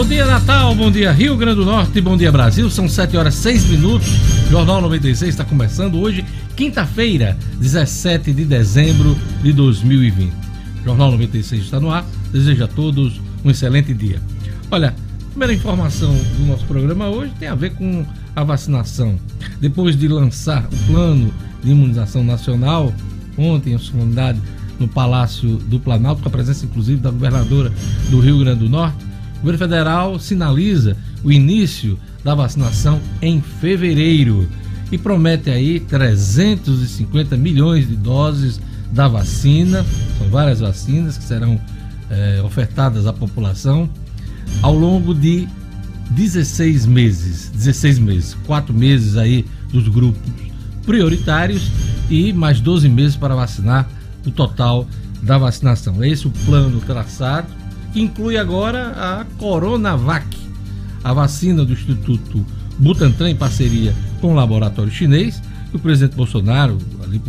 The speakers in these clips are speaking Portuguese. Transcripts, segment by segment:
Bom dia, Natal. Bom dia, Rio Grande do Norte. Bom dia, Brasil. São 7 horas 6 minutos. Jornal 96 está começando hoje, quinta-feira, 17 de dezembro de 2020. Jornal 96 está no ar. Desejo a todos um excelente dia. Olha, primeira informação do nosso programa hoje tem a ver com a vacinação. Depois de lançar o plano de imunização nacional, ontem, a solenidade no Palácio do Planalto, com a presença inclusive da governadora do Rio Grande do Norte, o governo federal sinaliza o início da vacinação em fevereiro e promete aí 350 milhões de doses da vacina. São várias vacinas que serão é, ofertadas à população ao longo de 16 meses. 16 meses, 4 meses aí dos grupos prioritários e mais 12 meses para vacinar o total da vacinação. É esse o plano traçado, que inclui agora a Coronavac, a vacina do Instituto Butantan em parceria com o laboratório chinês, o presidente Bolsonaro, ali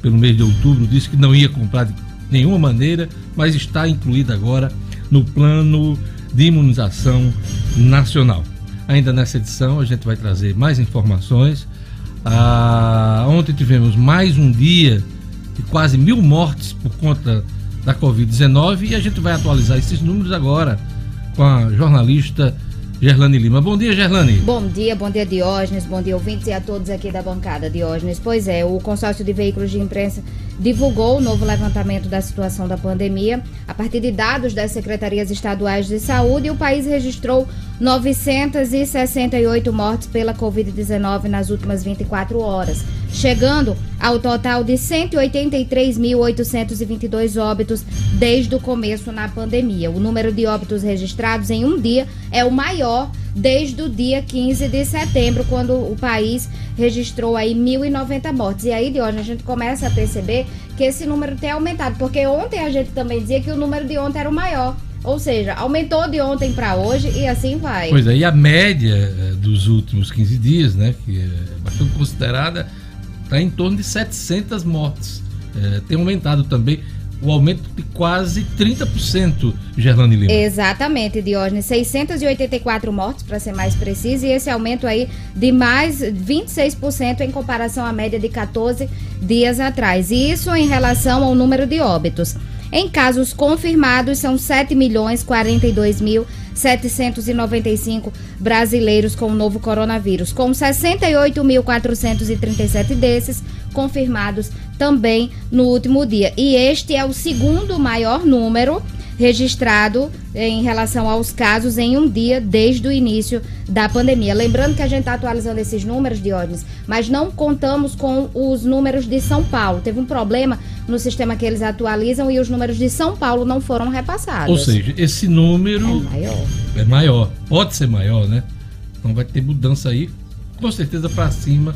pelo mês de outubro, disse que não ia comprar de nenhuma maneira, mas está incluída agora no plano de imunização nacional. Ainda nessa edição a gente vai trazer mais informações. Ah, ontem tivemos mais um dia de quase mil mortes por conta da Covid-19 e a gente vai atualizar esses números agora com a jornalista Gerlane Lima. Bom dia, Gerlane. Bom dia, bom dia, Diógenes. Bom dia, ouvintes e a todos aqui da bancada, Diógenes. Pois é, o consórcio de veículos de imprensa divulgou o novo levantamento da situação da pandemia. A partir de dados das secretarias estaduais de saúde, o país registrou 968 mortes pela Covid-19 nas últimas 24 horas, chegando ao total de 183.822 óbitos desde o começo na pandemia. O número de óbitos registrados em um dia é o maior desde o dia 15 de setembro, quando o país registrou aí 1.090 mortes. E aí, de hoje, a gente começa a perceber que esse número tem aumentado, porque ontem a gente também dizia que o número de ontem era o maior. Ou seja, aumentou de ontem para hoje e assim vai. Pois é, e a média eh, dos últimos 15 dias, né, que é bastante considerada, está em torno de 700 mortes. É, tem aumentado também o aumento de quase 30%, Gerlane Lima. Exatamente, Diógenes. 684 mortes, para ser mais preciso, e esse aumento aí de mais 26% em comparação à média de 14 dias atrás. E isso em relação ao número de óbitos. Em casos confirmados, são 7 milhões 42 mil 795 brasileiros com o novo coronavírus, com 68.437 desses confirmados também no último dia. E este é o segundo maior número registrado em relação aos casos em um dia desde o início da pandemia. Lembrando que a gente está atualizando esses números, Diógenes, mas não contamos com os números de São Paulo. Teve um problema no sistema que eles atualizam e os números de São Paulo não foram repassados. Ou seja, esse número é maior. É maior. Pode ser maior, né? Então vai ter mudança aí, com certeza para cima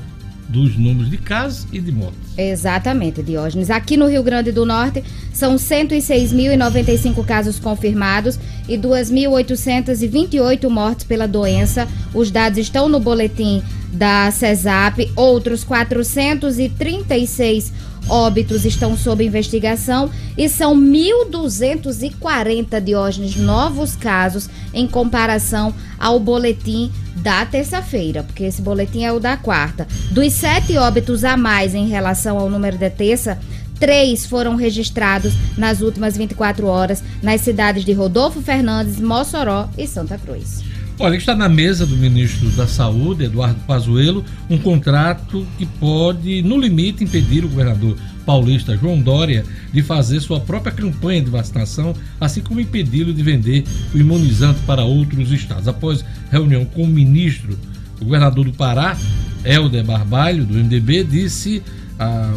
dos números de casos e de mortes. Exatamente, Diógenes. Aqui no Rio Grande do Norte são 106.095 casos confirmados e 2.828 mortes pela doença. Os dados estão no boletim da CESAP. Outros 436 óbitos estão sob investigação e são 1.240 Diógenes novos casos em comparação ao boletim da terça-feira, porque esse boletim é o da quarta. Dos sete óbitos a mais em relação ao número da terça, três foram registrados nas últimas 24 horas nas cidades de Rodolfo Fernandes, Mossoró e Santa Cruz. Olha, está na mesa do ministro da Saúde, Eduardo Pazuello, um contrato que pode, no limite, impedir o governador paulista João Dória de fazer sua própria campanha de vacinação, assim como impedi-lo de vender o imunizante para outros estados. Após reunião com o ministro, o governador do Pará, Helder Barbalho, do MDB, disse a,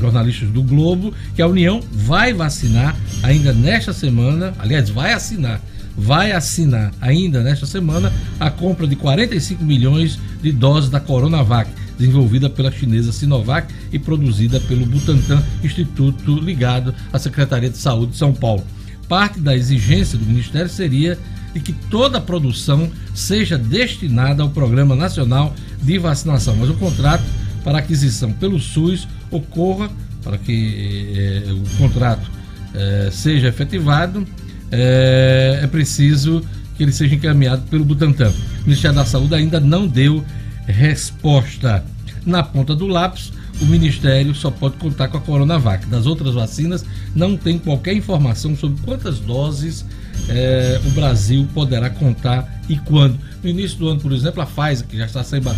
jornalistas do Globo que a União vai vacinar ainda nesta semana, aliás, vai assinar vai assinar ainda nesta semana a compra de 45 milhões de doses da Coronavac, desenvolvida pela chinesa Sinovac e produzida pelo Butantan, instituto ligado à Secretaria de Saúde de São Paulo. Parte da exigência do Ministério seria de que toda a produção seja destinada ao Programa Nacional de Vacinação, mas o contrato para aquisição pelo SUS ocorra, para que eh, o contrato eh, seja efetivado, é, é preciso que ele seja encaminhado pelo Butantan. O Ministério da Saúde ainda não deu resposta. Na ponta do lápis, o Ministério só pode contar com a Coronavac. Das outras vacinas, não tem qualquer informação sobre quantas doses eh, o Brasil poderá contar e quando. No início do ano, por exemplo, a Pfizer, que já está sendo,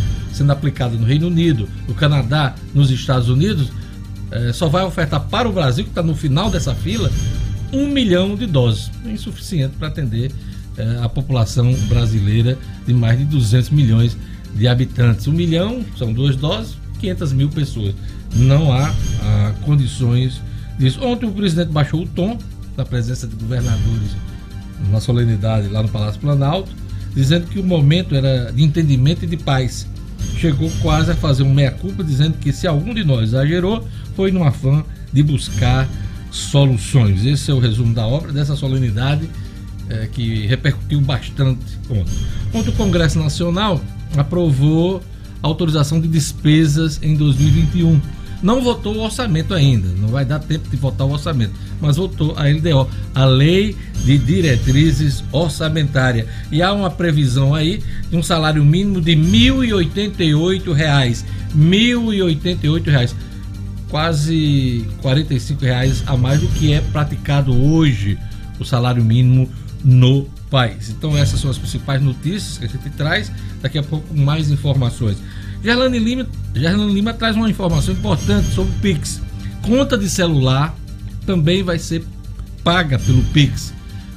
aplicada no Reino Unido, no Canadá, nos Estados Unidos, eh, só vai ofertar para o Brasil, que está no final dessa fila, um milhão de doses. É insuficiente para atender eh, a população brasileira de mais de 200 milhões de habitantes. Um milhão são duas doses, 500 mil pessoas. Não há ah, condições disso. Ontem o presidente baixou o tom da presença de governadores na solenidade lá no Palácio Planalto, dizendo que o momento era de entendimento e de paz. Chegou quase a fazer um meia-culpa, dizendo que se algum de nós exagerou, foi no afã de buscar soluções. Esse é o resumo da obra, dessa solenidade é, que repercutiu bastante ontem. Ontem o Congresso Nacional aprovou autorização de despesas em 2021. Não votou o orçamento ainda, não vai dar tempo de votar o orçamento, mas votou a LDO, a Lei de Diretrizes Orçamentárias. E há uma previsão aí de um salário mínimo de 1.088 reais. R$ 1.088. Quase R$ reais a mais do que é praticado hoje o salário mínimo no país. Então essas são as principais notícias que a gente traz. Daqui a pouco mais informações. Gerlane Lima, Gerlane Lima traz uma informação importante sobre o Pix. Conta de celular também vai ser paga pelo Pix.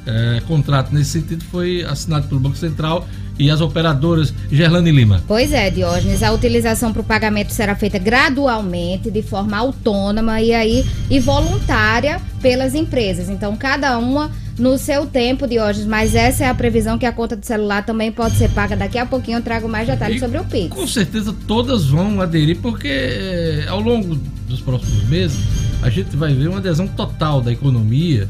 É, contrato nesse sentido foi assinado pelo Banco Central e as operadoras Gerlane Lima. Pois é, Diógenes, a utilização para o pagamento será feita gradualmente, de forma autônoma e aí e voluntária pelas empresas. Então, cada uma no seu tempo, Diógenes, mas essa é a previsão que a conta de celular também pode ser paga. Daqui a pouquinho eu trago mais detalhes e sobre o Pix. Com certeza todas vão aderir, porque eh, ao longo dos próximos meses a gente vai ver uma adesão total da economia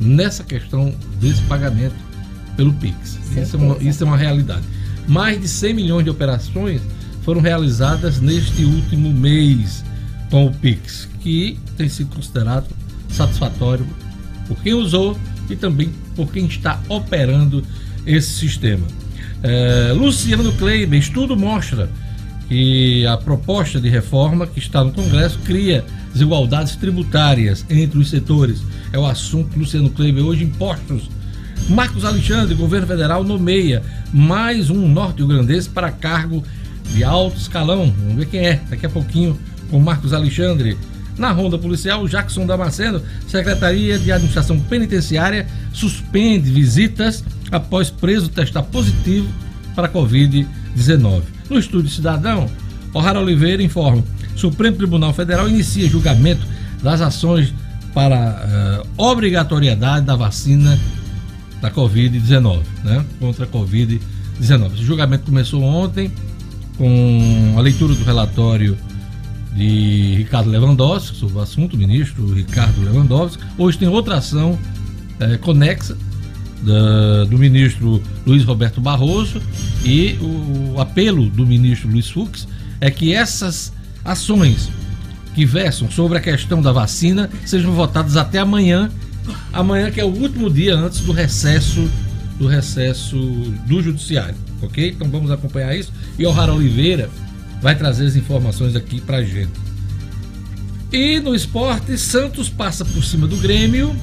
nessa questão desse pagamento pelo Pix. Isso é, uma, isso é uma realidade. Mais de 100 milhões de operações foram realizadas neste último mês com o Pix, que tem sido considerado satisfatório por quem usou e também por quem está operando esse sistema. É, Luciano Kleiber, estudo mostra que a proposta de reforma que está no Congresso cria desigualdades tributárias entre os setores. É o assunto Luciano Kleiber hoje impostos. Marcos Alexandre, governo federal nomeia mais um norte-ugrandense para cargo de alto escalão. Vamos ver quem é daqui a pouquinho com Marcos Alexandre. Na ronda policial, Jackson Damasceno, Secretaria de Administração Penitenciária, suspende visitas após preso testar positivo para Covid-19. No Estúdio Cidadão, O'Hara Oliveira informa: Supremo Tribunal Federal inicia julgamento das ações para uh, obrigatoriedade da vacina da Covid-19, né? Contra a Covid-19. Esse julgamento começou ontem com a leitura do relatório de Ricardo Lewandowski sobre o assunto, ministro Ricardo Lewandowski. Hoje tem outra ação é, conexa da, do ministro Luiz Roberto Barroso e o, o apelo do ministro Luiz Fux é que essas ações que versam sobre a questão da vacina sejam votadas até amanhã, amanhã que é o último dia antes do recesso do recesso do judiciário, ok? Então vamos acompanhar isso. E o Rara Oliveira vai trazer as informações aqui pra gente. E no esporte, Santos passa por cima do Grêmio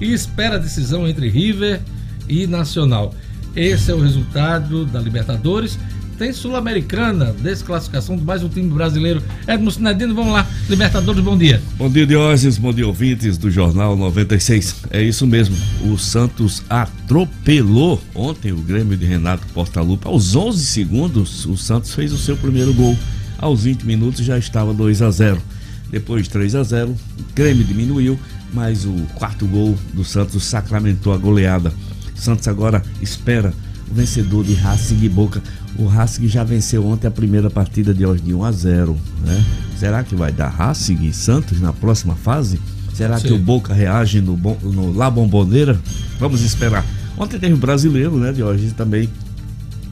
e espera a decisão entre River e Nacional. Esse é o resultado da Libertadores. Tem Sul-Americana, desclassificação de mais um time brasileiro. Edmo Sinedino, vamos lá. Libertadores, bom dia. Bom dia, Diógenes. Bom dia, ouvintes do Jornal 96. É isso mesmo. O Santos atropelou ontem o Grêmio de Renato Portaluppi. Aos 11 segundos, o Santos fez o seu primeiro gol. Aos 20 minutos já estava 2 a 0. Depois de 3 a 0, o Grêmio diminuiu, mas o quarto gol do Santos sacramentou a goleada. Santos agora espera o vencedor de Racing e Boca. O Racing já venceu ontem a primeira partida de hoje de 1 a 0, né? Será que vai dar Racing e Santos na próxima fase? Será Sim. que o Boca reage no, no La Bomboneira? Vamos esperar. Ontem teve um brasileiro, né, de hoje também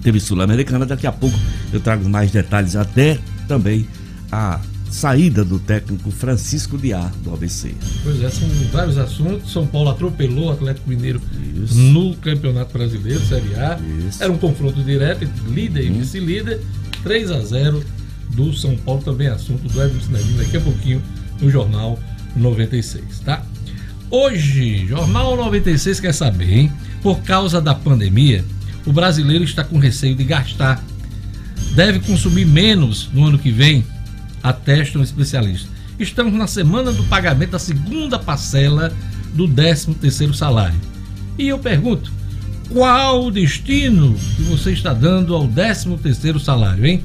teve Sul-Americana. Daqui a pouco eu trago mais detalhes, até também a saída do técnico Francisco Diá, do ABC. Pois é, são vários assuntos. São Paulo atropelou o Atlético Mineiro Isso. no Campeonato Brasileiro, Série A. Isso. Era um confronto direto entre líder hum. e vice-líder. 3 a 0 do São Paulo, também assunto do Edson Cinedino daqui a pouquinho no Jornal 96, tá? Hoje, Jornal 96 quer saber, hein? Por causa da pandemia, o brasileiro está com receio de gastar. Deve consumir menos no ano que vem, atesta um especialista. Estamos na semana do pagamento da segunda parcela do 13 terceiro salário. E eu pergunto, qual o destino que você está dando ao 13 terceiro salário, hein?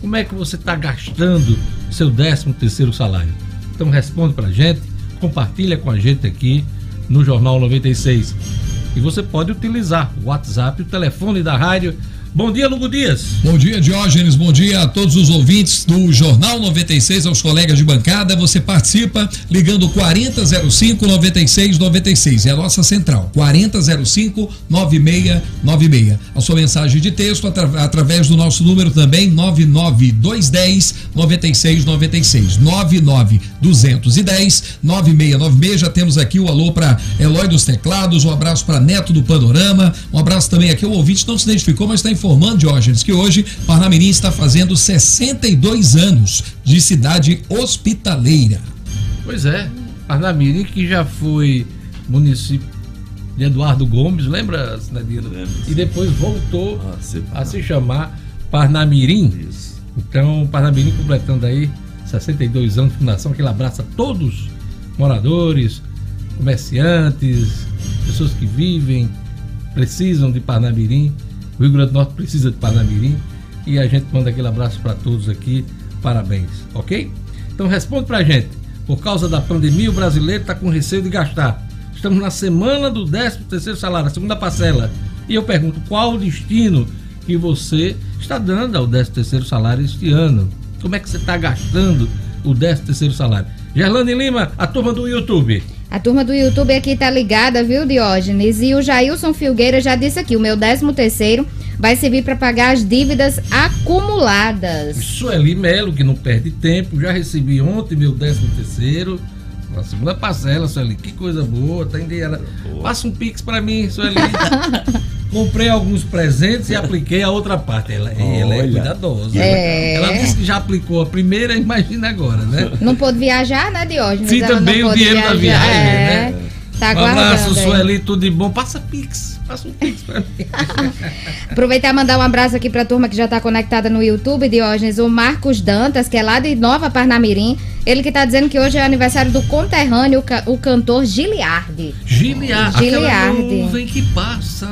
Como é que você está gastando seu 13 terceiro salário? Então responde pra gente, compartilha com a gente aqui no Jornal 96. E você pode utilizar o WhatsApp, o telefone da rádio Bom dia, Lugo Dias. Bom dia, Diógenes. Bom dia a todos os ouvintes do Jornal 96, aos colegas de bancada. Você participa ligando 4005 9696. É a nossa central. 4005 9696. A sua mensagem de texto atra através do nosso número também 99210 9696. 99210 9696. Já temos aqui o alô para Eloy dos Teclados, um abraço para Neto do Panorama, um abraço também aqui. O ouvinte não se identificou, mas está informando, Diógenes, que hoje Parnamirim está fazendo 62 anos de cidade hospitaleira. Pois é, Parnamirim que já foi município de Eduardo Gomes, lembra, Cidadino? E depois voltou ah, a se chamar Parnamirim. Isso. Então, Parnamirim completando aí 62 anos de fundação, que ele abraça todos moradores, comerciantes, pessoas que vivem, precisam de Parnamirim. O Rio Grande do Norte precisa de Parnamirim e a gente manda aquele abraço para todos aqui. Parabéns, ok? Então responde para a gente. Por causa da pandemia, o brasileiro está com receio de gastar. Estamos na semana do 13 terceiro salário, a segunda parcela. E eu pergunto, qual o destino que você está dando ao 13 terceiro salário este ano? Como é que você está gastando o 13 terceiro salário? Gerlane Lima, a turma do YouTube. A turma do YouTube aqui tá ligada, viu, Diógenes? E o Jailson Filgueira já disse aqui: o meu 13 terceiro vai servir para pagar as dívidas acumuladas. Sueli Melo, que não perde tempo, já recebi ontem meu 13 terceiro. Na segunda parcela, Sueli, que coisa boa, tá dia. Passa um pix para mim, Sueli. Comprei alguns presentes e apliquei a outra parte. Ela, ela é cuidadosa. É. Ela disse que já aplicou a primeira, imagina agora, né? Não pôde viajar, né, Diógenes? Sim, também o dinheiro viajar. da viagem, é. né? Tá um abraço, Sueli, tudo de bom. Passa Pix, passa um Pix pra mim. Aproveitar e mandar um abraço aqui pra turma que já tá conectada no YouTube, Diógenes, o Marcos Dantas, que é lá de Nova Parnamirim. Ele que tá dizendo que hoje é aniversário do conterrâneo, o cantor Giliardi. Giliardi, Giliardi. aquela nuvem que passa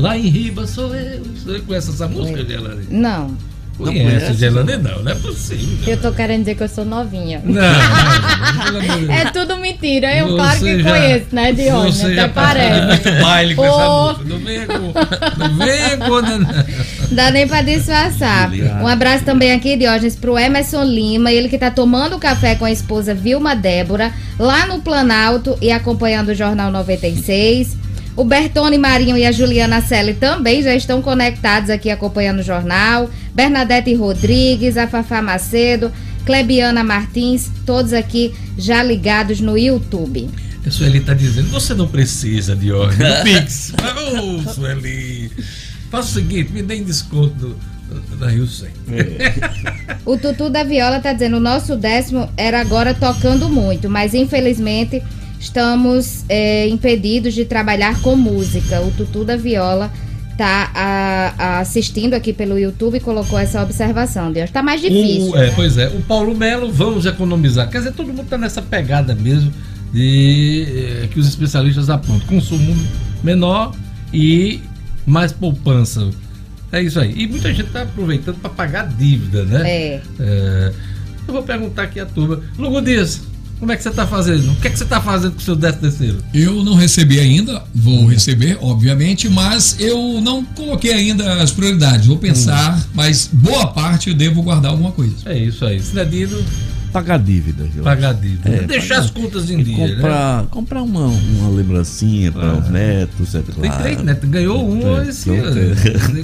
Lá em Riba sou eu. Você conhece essa música, Gelane? Não. Não conhece Gelane, não, não é possível. Eu tô querendo dizer que eu sou novinha. Não, não, é tudo mentira. Eu, claro que já, conheço, né, de onde? Você até parece. muito baile com oh. essa música. Não venha com. Não venha com. Dá nem pra disfarçar. Um abraço também aqui, Diógenes, pro Emerson Lima, ele que tá tomando café com a esposa Vilma Débora, lá no Planalto e acompanhando o Jornal 96. O Bertone Marinho e a Juliana Selle também já estão conectados aqui acompanhando o jornal. Bernadette Rodrigues, a Fafá Macedo, Clebiana Martins, todos aqui já ligados no YouTube. A Sueli está dizendo, você não precisa de ordem do Pix. Ô, oh, Sueli, faça o seguinte, me dê desconto do, da Rio 100. É. o Tutu da Viola está dizendo, o nosso décimo era agora tocando muito, mas infelizmente estamos é, impedidos de trabalhar com música. O Tutu da Viola está assistindo aqui pelo YouTube e colocou essa observação. Deus, está mais difícil. O, é, né? Pois é, o Paulo Melo, vamos economizar. Quer dizer, todo mundo está nessa pegada mesmo de é, que os especialistas apontam. Consumo menor e mais poupança. É isso aí. E muita gente está aproveitando para pagar dívida, né? É. é. Eu vou perguntar aqui a turma. Lugo Dias, como é que você está fazendo? O que, é que você está fazendo com o seu décimo terceiro? Eu não recebi ainda, vou receber, obviamente, mas eu não coloquei ainda as prioridades. Vou pensar, hum. mas boa parte eu devo guardar alguma coisa. É isso aí. Cidadino. Pagar dívidas. Pagar dívidas. É, Deixar pagar, as contas em dia. Comprar, né? comprar uma, uma lembrancinha para ah. os netos. É claro. Tem três netos. Ganhou um é, esse ano.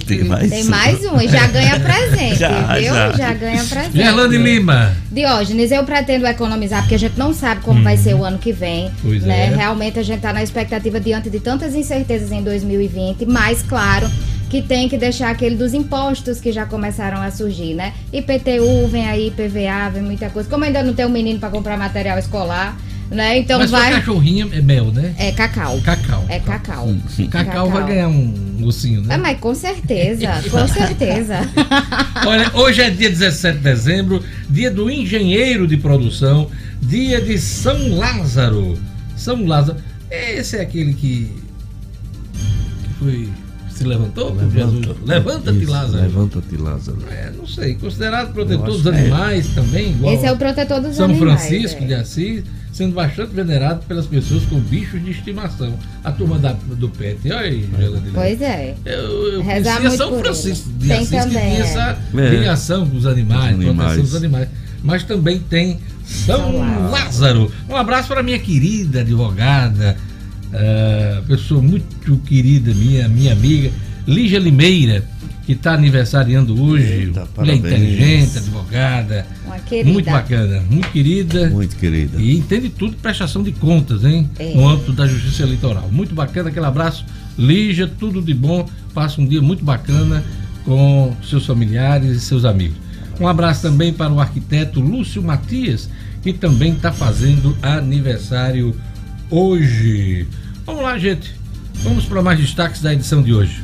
Tem, mais, tem mais um e já ganha presente, já, viu? Já. já ganha presente. Gerlane Lima. Diógenes, eu pretendo economizar, porque a gente não sabe como hum. vai ser o ano que vem. Pois né? é. Realmente a gente está na expectativa diante de tantas incertezas em 2020, mas claro que tem que deixar aquele dos impostos que já começaram a surgir, né? IPTU, vem aí, PVA, vem muita coisa. Como ainda não tem um menino para comprar material escolar, né? Então Mas vai. cachorrinho é mel, né? É cacau. Cacau. É cacau. Sim, sim. Cacau, cacau, vai ganhar um mocinho, né? É, mas com certeza, com certeza. Olha, hoje é dia 17 de dezembro, dia do engenheiro de produção, dia de São Lázaro. São Lázaro. Esse é aquele que, que foi se levantou Levanta, Jesus? Levanta-te, Lázaro. Levanta-te, Lázaro. É, não sei. Considerado protetor dos é. animais é. também. Igual Esse é o protetor dos São animais. São Francisco é. de Assis, sendo bastante venerado pelas pessoas com bichos de estimação. A turma da, do PET. Olha aí, Geladeira. Pois é. Eu, eu conhecia São Francisco de tem Assis, também, que tinha essa é. ligação com os animais, proteção dos animais. Mas também tem São, São Lázaro. Um abraço para minha querida advogada uh, pessoa muito querida minha, minha amiga, Lígia Limeira, que está aniversariando hoje. Eita, mulher inteligente, advogada. Muito bacana, muito querida. Muito querida. E entende tudo prestação de contas, hein? É. No âmbito da Justiça Eleitoral. Muito bacana, aquele abraço. Lígia, tudo de bom. Passa um dia muito bacana com seus familiares e seus amigos. Um abraço também para o arquiteto Lúcio Matias, que também está fazendo aniversário hoje. Vamos lá, gente. Vamos para mais destaques da edição de hoje.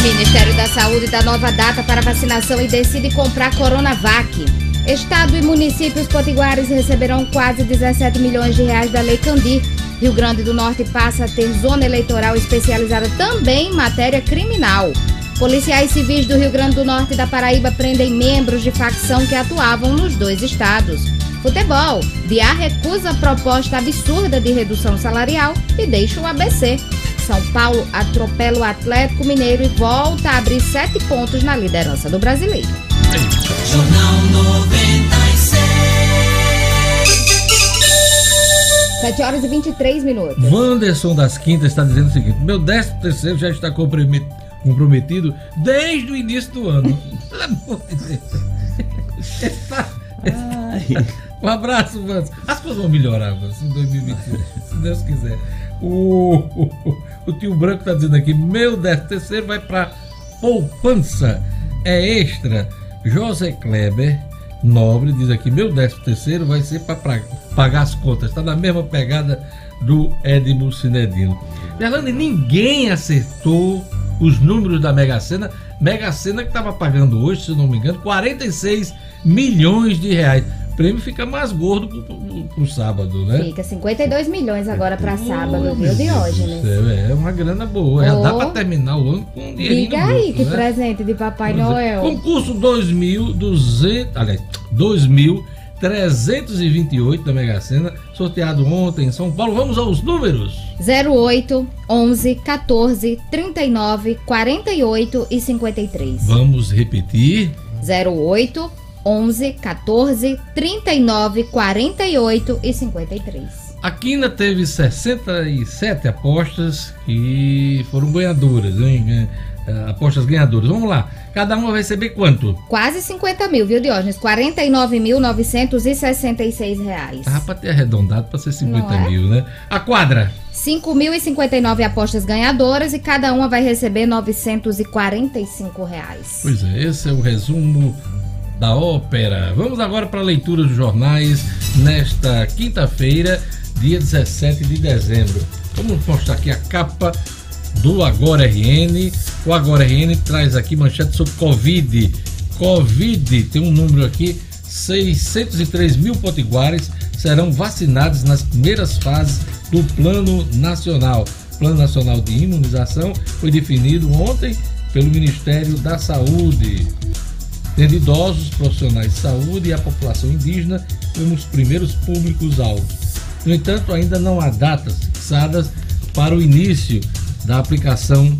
Ministério da Saúde dá nova data para vacinação e decide comprar Coronavac. Estado e municípios potiguares receberão quase 17 milhões de reais da Lei Candir. Rio Grande do Norte passa a ter zona eleitoral especializada também em matéria criminal. Policiais civis do Rio Grande do Norte e da Paraíba prendem membros de facção que atuavam nos dois estados. Futebol. Biá recusa a proposta absurda de redução salarial e deixa o ABC. São Paulo atropela o Atlético Mineiro e volta a abrir sete pontos na liderança do brasileiro. Jornal 96. 7 horas e 23 minutos. Wanderson das Quintas está dizendo o seguinte: meu décimo terceiro já está comprometido desde o início do ano. Pelo amor de Deus. Ai. Um abraço, Vans. As coisas vão melhorar, Vans, em 2021, se Deus quiser. O, o, o tio Branco tá dizendo aqui: meu décimo terceiro vai para poupança. É extra. José Kleber Nobre diz aqui: meu décimo terceiro vai ser para pagar as contas. Está na mesma pegada do Edmo Cinedino. Gerlane, ninguém acertou os números da Mega Sena. Mega Sena que estava pagando hoje, se não me engano, 46 milhões de reais prêmio fica mais gordo pro, pro, pro sábado, né? Fica 52 milhões agora para sábado, viu, Diógenes? É, é uma grana boa. Já dá para terminar o ano com um dinheiro. Diga aí, que né? presente de Papai Noel. Concurso 2200, aliás, 2328 da Mega Sena, sorteado ontem em São Paulo. Vamos aos números. 08, 11, 14, 39, 48 e 53. Vamos repetir. 08, 11 14 39 48 e 53. A Quina teve 67 apostas que foram ganhadoras, hein? É, apostas ganhadoras. Vamos lá. Cada uma vai receber quanto? Quase 50 mil, viu, Diógenes? 49.966 reais. Dá pra ter arredondado pra ser 50 é? mil, né? A quadra? 5.059 apostas ganhadoras e cada uma vai receber 945 reais. Pois é, esse é o resumo da ópera. Vamos agora para a leitura dos jornais nesta quinta-feira, dia 17 de dezembro. Vamos mostrar aqui a capa do Agora RN. O Agora RN traz aqui manchete sobre Covid. Covid tem um número aqui: 603 mil potiguares serão vacinados nas primeiras fases do Plano Nacional. O Plano Nacional de Imunização foi definido ontem pelo Ministério da Saúde tendo idosos, profissionais de saúde e a população indígena como os primeiros públicos-alvos. No entanto, ainda não há datas fixadas para o início da aplicação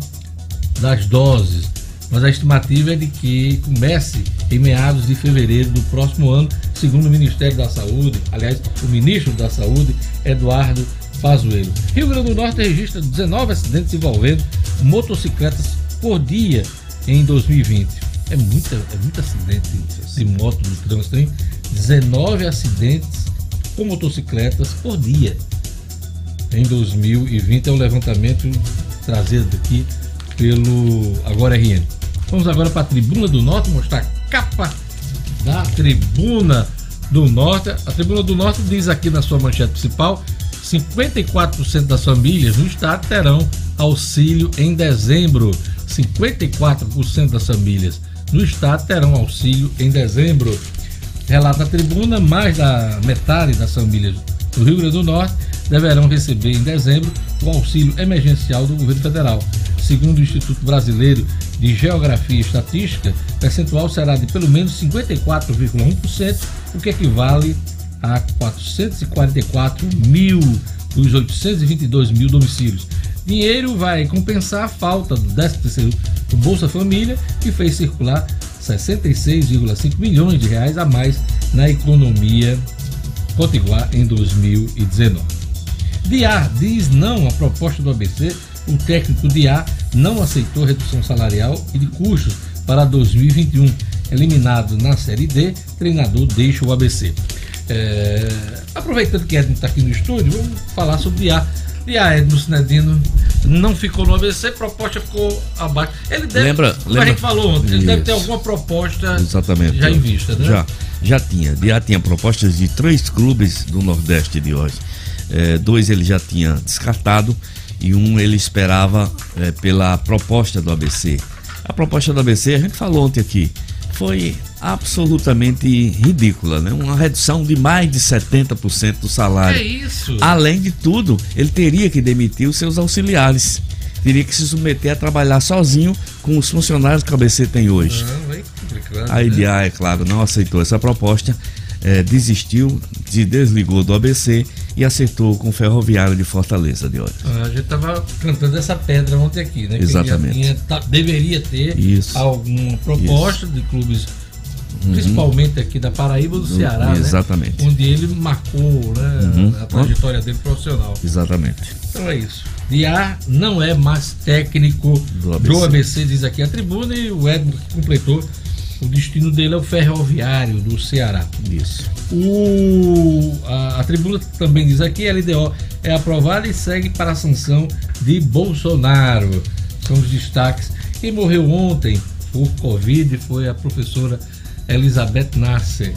das doses. mas a estimativa é de que comece em meados de fevereiro do próximo ano, segundo o Ministério da Saúde, aliás, o ministro da Saúde, Eduardo Pazuello. Rio Grande do Norte registra 19 acidentes envolvendo motocicletas por dia em 2020. É muita, é muito acidente de moto no trânsito, hein? 19 acidentes com motocicletas por dia em 2020 é o levantamento trazido aqui pelo Agora RN. Vamos agora para a Tribuna do Norte mostrar a capa da Tribuna do Norte. A Tribuna do Norte diz aqui na sua manchete principal: 54% das famílias no estado terão auxílio em dezembro. 54% das famílias no estado terão auxílio em dezembro. Relata a tribuna, mais da metade das famílias do Rio Grande do Norte deverão receber em dezembro o auxílio emergencial do governo federal. Segundo o Instituto Brasileiro de Geografia e Estatística, o percentual será de pelo menos 54,1%, o que equivale a 444 mil dos 822 mil domicílios. Dinheiro vai compensar a falta do 13 do Bolsa Família, que fez circular 66,5 milhões de reais a mais na economia potiguar em 2019. Diar diz não à proposta do ABC. O técnico Diar não aceitou redução salarial e de custos para 2021. Eliminado na Série D, treinador deixa o ABC. É... Aproveitando que Edno está aqui no estúdio, vamos falar sobre Diar. Diar, Edno Sinedino, não ficou no ABC, proposta ficou abaixo. Ele deve, lembra, como lembra, a gente falou ontem, ele deve ter alguma proposta Exatamente. já em vista, né? Já, já tinha. Já tinha propostas de três clubes do Nordeste de hoje. É, dois ele já tinha descartado e um ele esperava é, pela proposta do ABC. A proposta do ABC, a gente falou ontem aqui, foi absolutamente ridícula, né? Uma redução de mais de 70% do salário. É isso. Além de tudo, ele teria que demitir os seus auxiliares. Teria que se submeter a trabalhar sozinho com os funcionários que o ABC tem hoje. Não, vai complicando, A né? IDA, é claro, não aceitou essa proposta, eh, desistiu, se desligou do ABC e acertou com o Ferroviário de Fortaleza de hoje. Ah, A gente tava cantando essa pedra ontem aqui, né? Exatamente. tinha- tá- deveria ter Isso. alguma proposta de clubes, principalmente aqui da Paraíba do Ceará, né? Exatamente. Onde ele marcou né, Uhum. a trajetória dele profissional. Exatamente. Então é isso. Diá não é mais técnico Do do ABC. ABC. diz aqui a tribuna, e o Edmo completou. O destino dele é o ferroviário do Ceará. Isso. O, a, a tribuna também diz aqui, a LDO é aprovada e segue para a sanção de Bolsonaro. São os destaques. Quem morreu ontem por Covid foi a professora Elizabeth Nasser,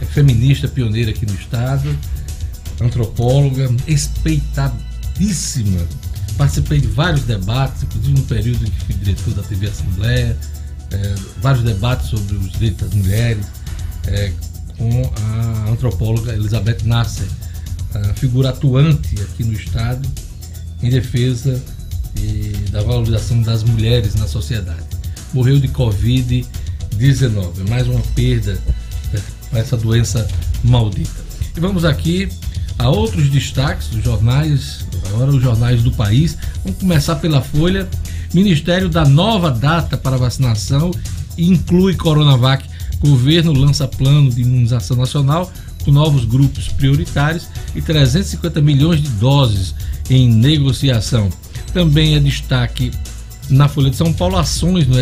é feminista pioneira aqui no estado, antropóloga, respeitadíssima. Participei de vários debates, inclusive no período em que fui diretor da TV Assembleia, eh, vários debates sobre os direitos das mulheres, eh, com a antropóloga Elizabeth Nasser, figura atuante aqui no Estado em defesa da valorização das mulheres na sociedade. Morreu de Covid-19, mais uma perda né, com essa doença maldita. E vamos aqui a outros destaques dos jornais, agora os jornais do país. Vamos começar pela Folha. Ministério dá nova data para vacinação inclui Coronavac. Governo lança plano de imunização nacional com novos grupos prioritários e 350 milhões de doses em negociação. Também é destaque na Folha de São Paulo ações no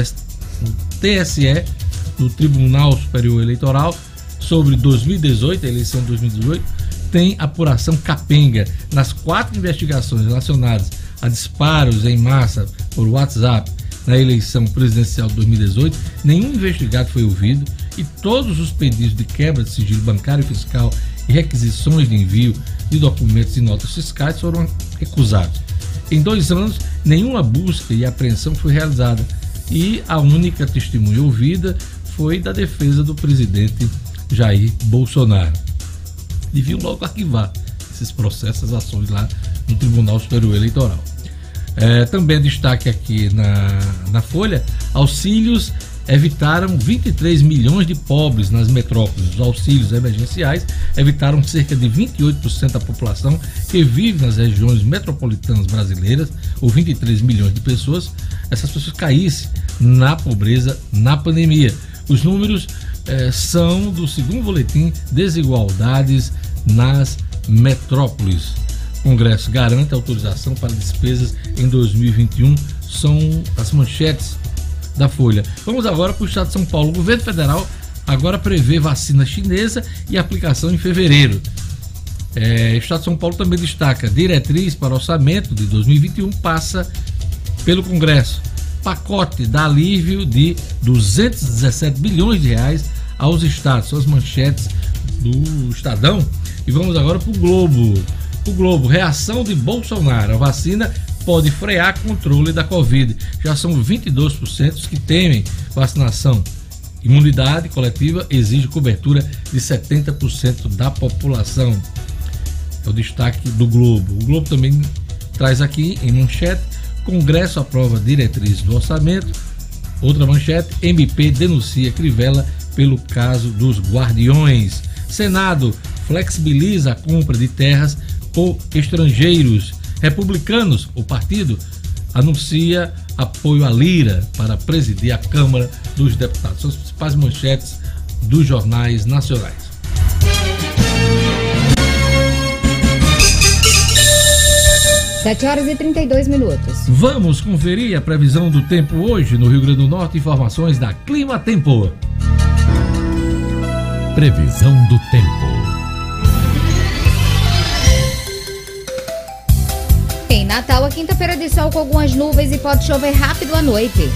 TSE, no Tribunal Superior Eleitoral, sobre 2018, a eleição de 2018, tem apuração capenga nas quatro investigações relacionadas a disparos em massa por WhatsApp na eleição presidencial de 2018, nenhum investigado foi ouvido e todos os pedidos de quebra de sigilo bancário e fiscal e requisições de envio de documentos e notas fiscais foram recusados. Em dois anos, nenhuma busca e apreensão foi realizada e a única testemunha ouvida foi da defesa do presidente Jair Bolsonaro. Deviam logo arquivar esses processos, essas ações lá no Tribunal Superior Eleitoral. É, também destaque aqui na, na Folha: auxílios evitaram 23 milhões de pobres nas metrópoles. Os auxílios emergenciais evitaram cerca de 28% da população que vive nas regiões metropolitanas brasileiras, ou 23 milhões de pessoas, essas pessoas caíssem na pobreza na pandemia. Os números eh, são do segundo boletim Desigualdades nas Metrópoles. O Congresso garante autorização para despesas em 2021. São as manchetes da Folha. Vamos agora para o Estado de São Paulo. O governo federal agora prevê vacina chinesa e aplicação em fevereiro. É, o Estado de São Paulo também destaca diretriz para orçamento de 2021 passa pelo Congresso. Pacote dá alívio de 217 bilhões de reais aos estados. São as manchetes do Estadão. E vamos agora para o Globo. O Globo, reação de Bolsonaro. A vacina pode frear controle da Covid. Já são 22% que temem vacinação. Imunidade coletiva exige cobertura de 70% da população. É o destaque do Globo. O Globo também traz aqui em manchete: Congresso aprova diretrizes do orçamento. Outra manchete: MP denuncia Crivella pelo caso dos guardiões. Senado flexibiliza a compra de terras por estrangeiros. Republicanos, o partido, anuncia apoio a Lira para presidir a Câmara dos Deputados. São as principais manchetes dos jornais nacionais. Sete horas e 32 minutos. Vamos conferir a previsão do tempo hoje no Rio Grande do Norte. Informações da Clima Tempo. Previsão do tempo. Em Natal, a quinta-feira de sol com algumas nuvens e pode chover rápido à noite.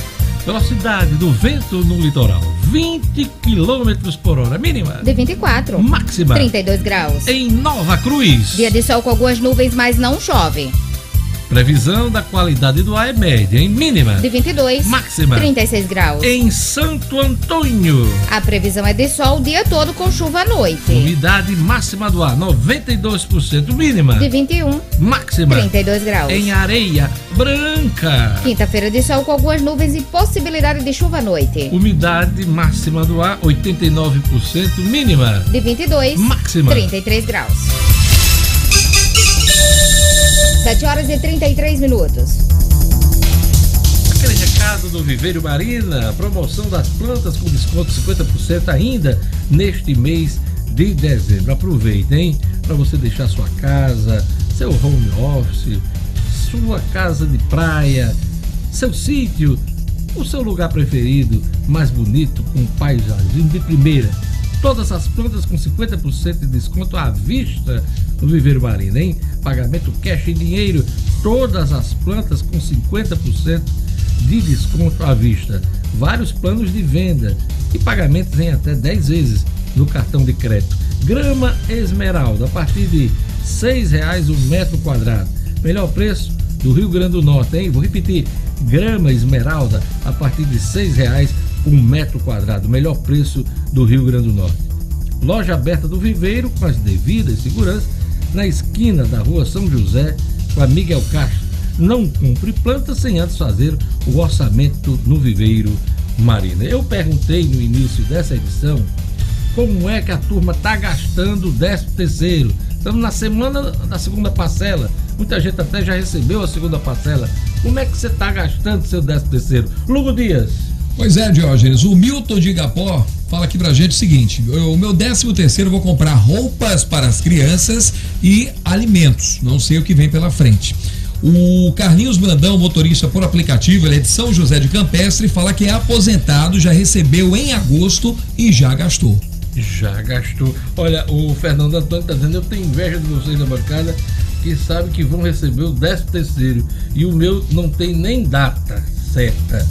Velocidade do vento no litoral: 20 km por hora, mínima. De 24. Máxima. 32 graus. Em Nova Cruz. Dia de sol com algumas nuvens, mas não chove. Previsão da qualidade do ar é média, em mínima. De 22. Máxima. 36 graus. Em Santo Antônio. A previsão é de sol o dia todo com chuva à noite. Umidade máxima do ar 92%, mínima. De 21. Máxima. 32 graus. Em Areia Branca. Quinta-feira de sol com algumas nuvens e possibilidade de chuva à noite. Umidade máxima do ar 89%, mínima. De 22. Máxima. 33 graus. 7 horas e 33 minutos. Aquele recado do Viveiro Marina, promoção das plantas com desconto de 50% ainda neste mês de dezembro. Aproveitem para você deixar sua casa, seu home office, sua casa de praia, seu sítio, o seu lugar preferido, mais bonito, com paisagismo de primeira. Todas as plantas com 50% de desconto à vista no Viveiro Marina, hein? Pagamento cash em dinheiro, todas as plantas com 50% de desconto à vista. Vários planos de venda e pagamentos em até 10 vezes no cartão de crédito. Grama Esmeralda, a partir de R$ 6,00 o metro quadrado. Melhor preço do Rio Grande do Norte, hein? Vou repetir, grama esmeralda a partir de R$ 6,00 um metro quadrado, melhor preço do Rio Grande do Norte. Loja aberta do Viveiro com as devidas seguranças na esquina da rua São José com a Miguel Castro. Não cumpre planta sem antes fazer o orçamento no Viveiro Marina. Eu perguntei no início dessa edição como é que a turma está gastando o 13 terceiro. Estamos na semana da segunda parcela. Muita gente até já recebeu a segunda parcela. Como é que você está gastando seu 13 terceiro? Lugo Dias. Pois é, Diógenes. O Milton de Igapó fala aqui pra gente o seguinte: o meu 13 terceiro vou comprar roupas para as crianças e alimentos. Não sei o que vem pela frente. O Carlinhos Brandão, motorista por aplicativo, ele é de São José de Campestre, fala que é aposentado, já recebeu em agosto e já gastou. Já gastou. Olha, o Fernando Antônio está dizendo: eu tenho inveja de vocês da bancada que sabe que vão receber o 13 terceiro e o meu não tem nem data certa.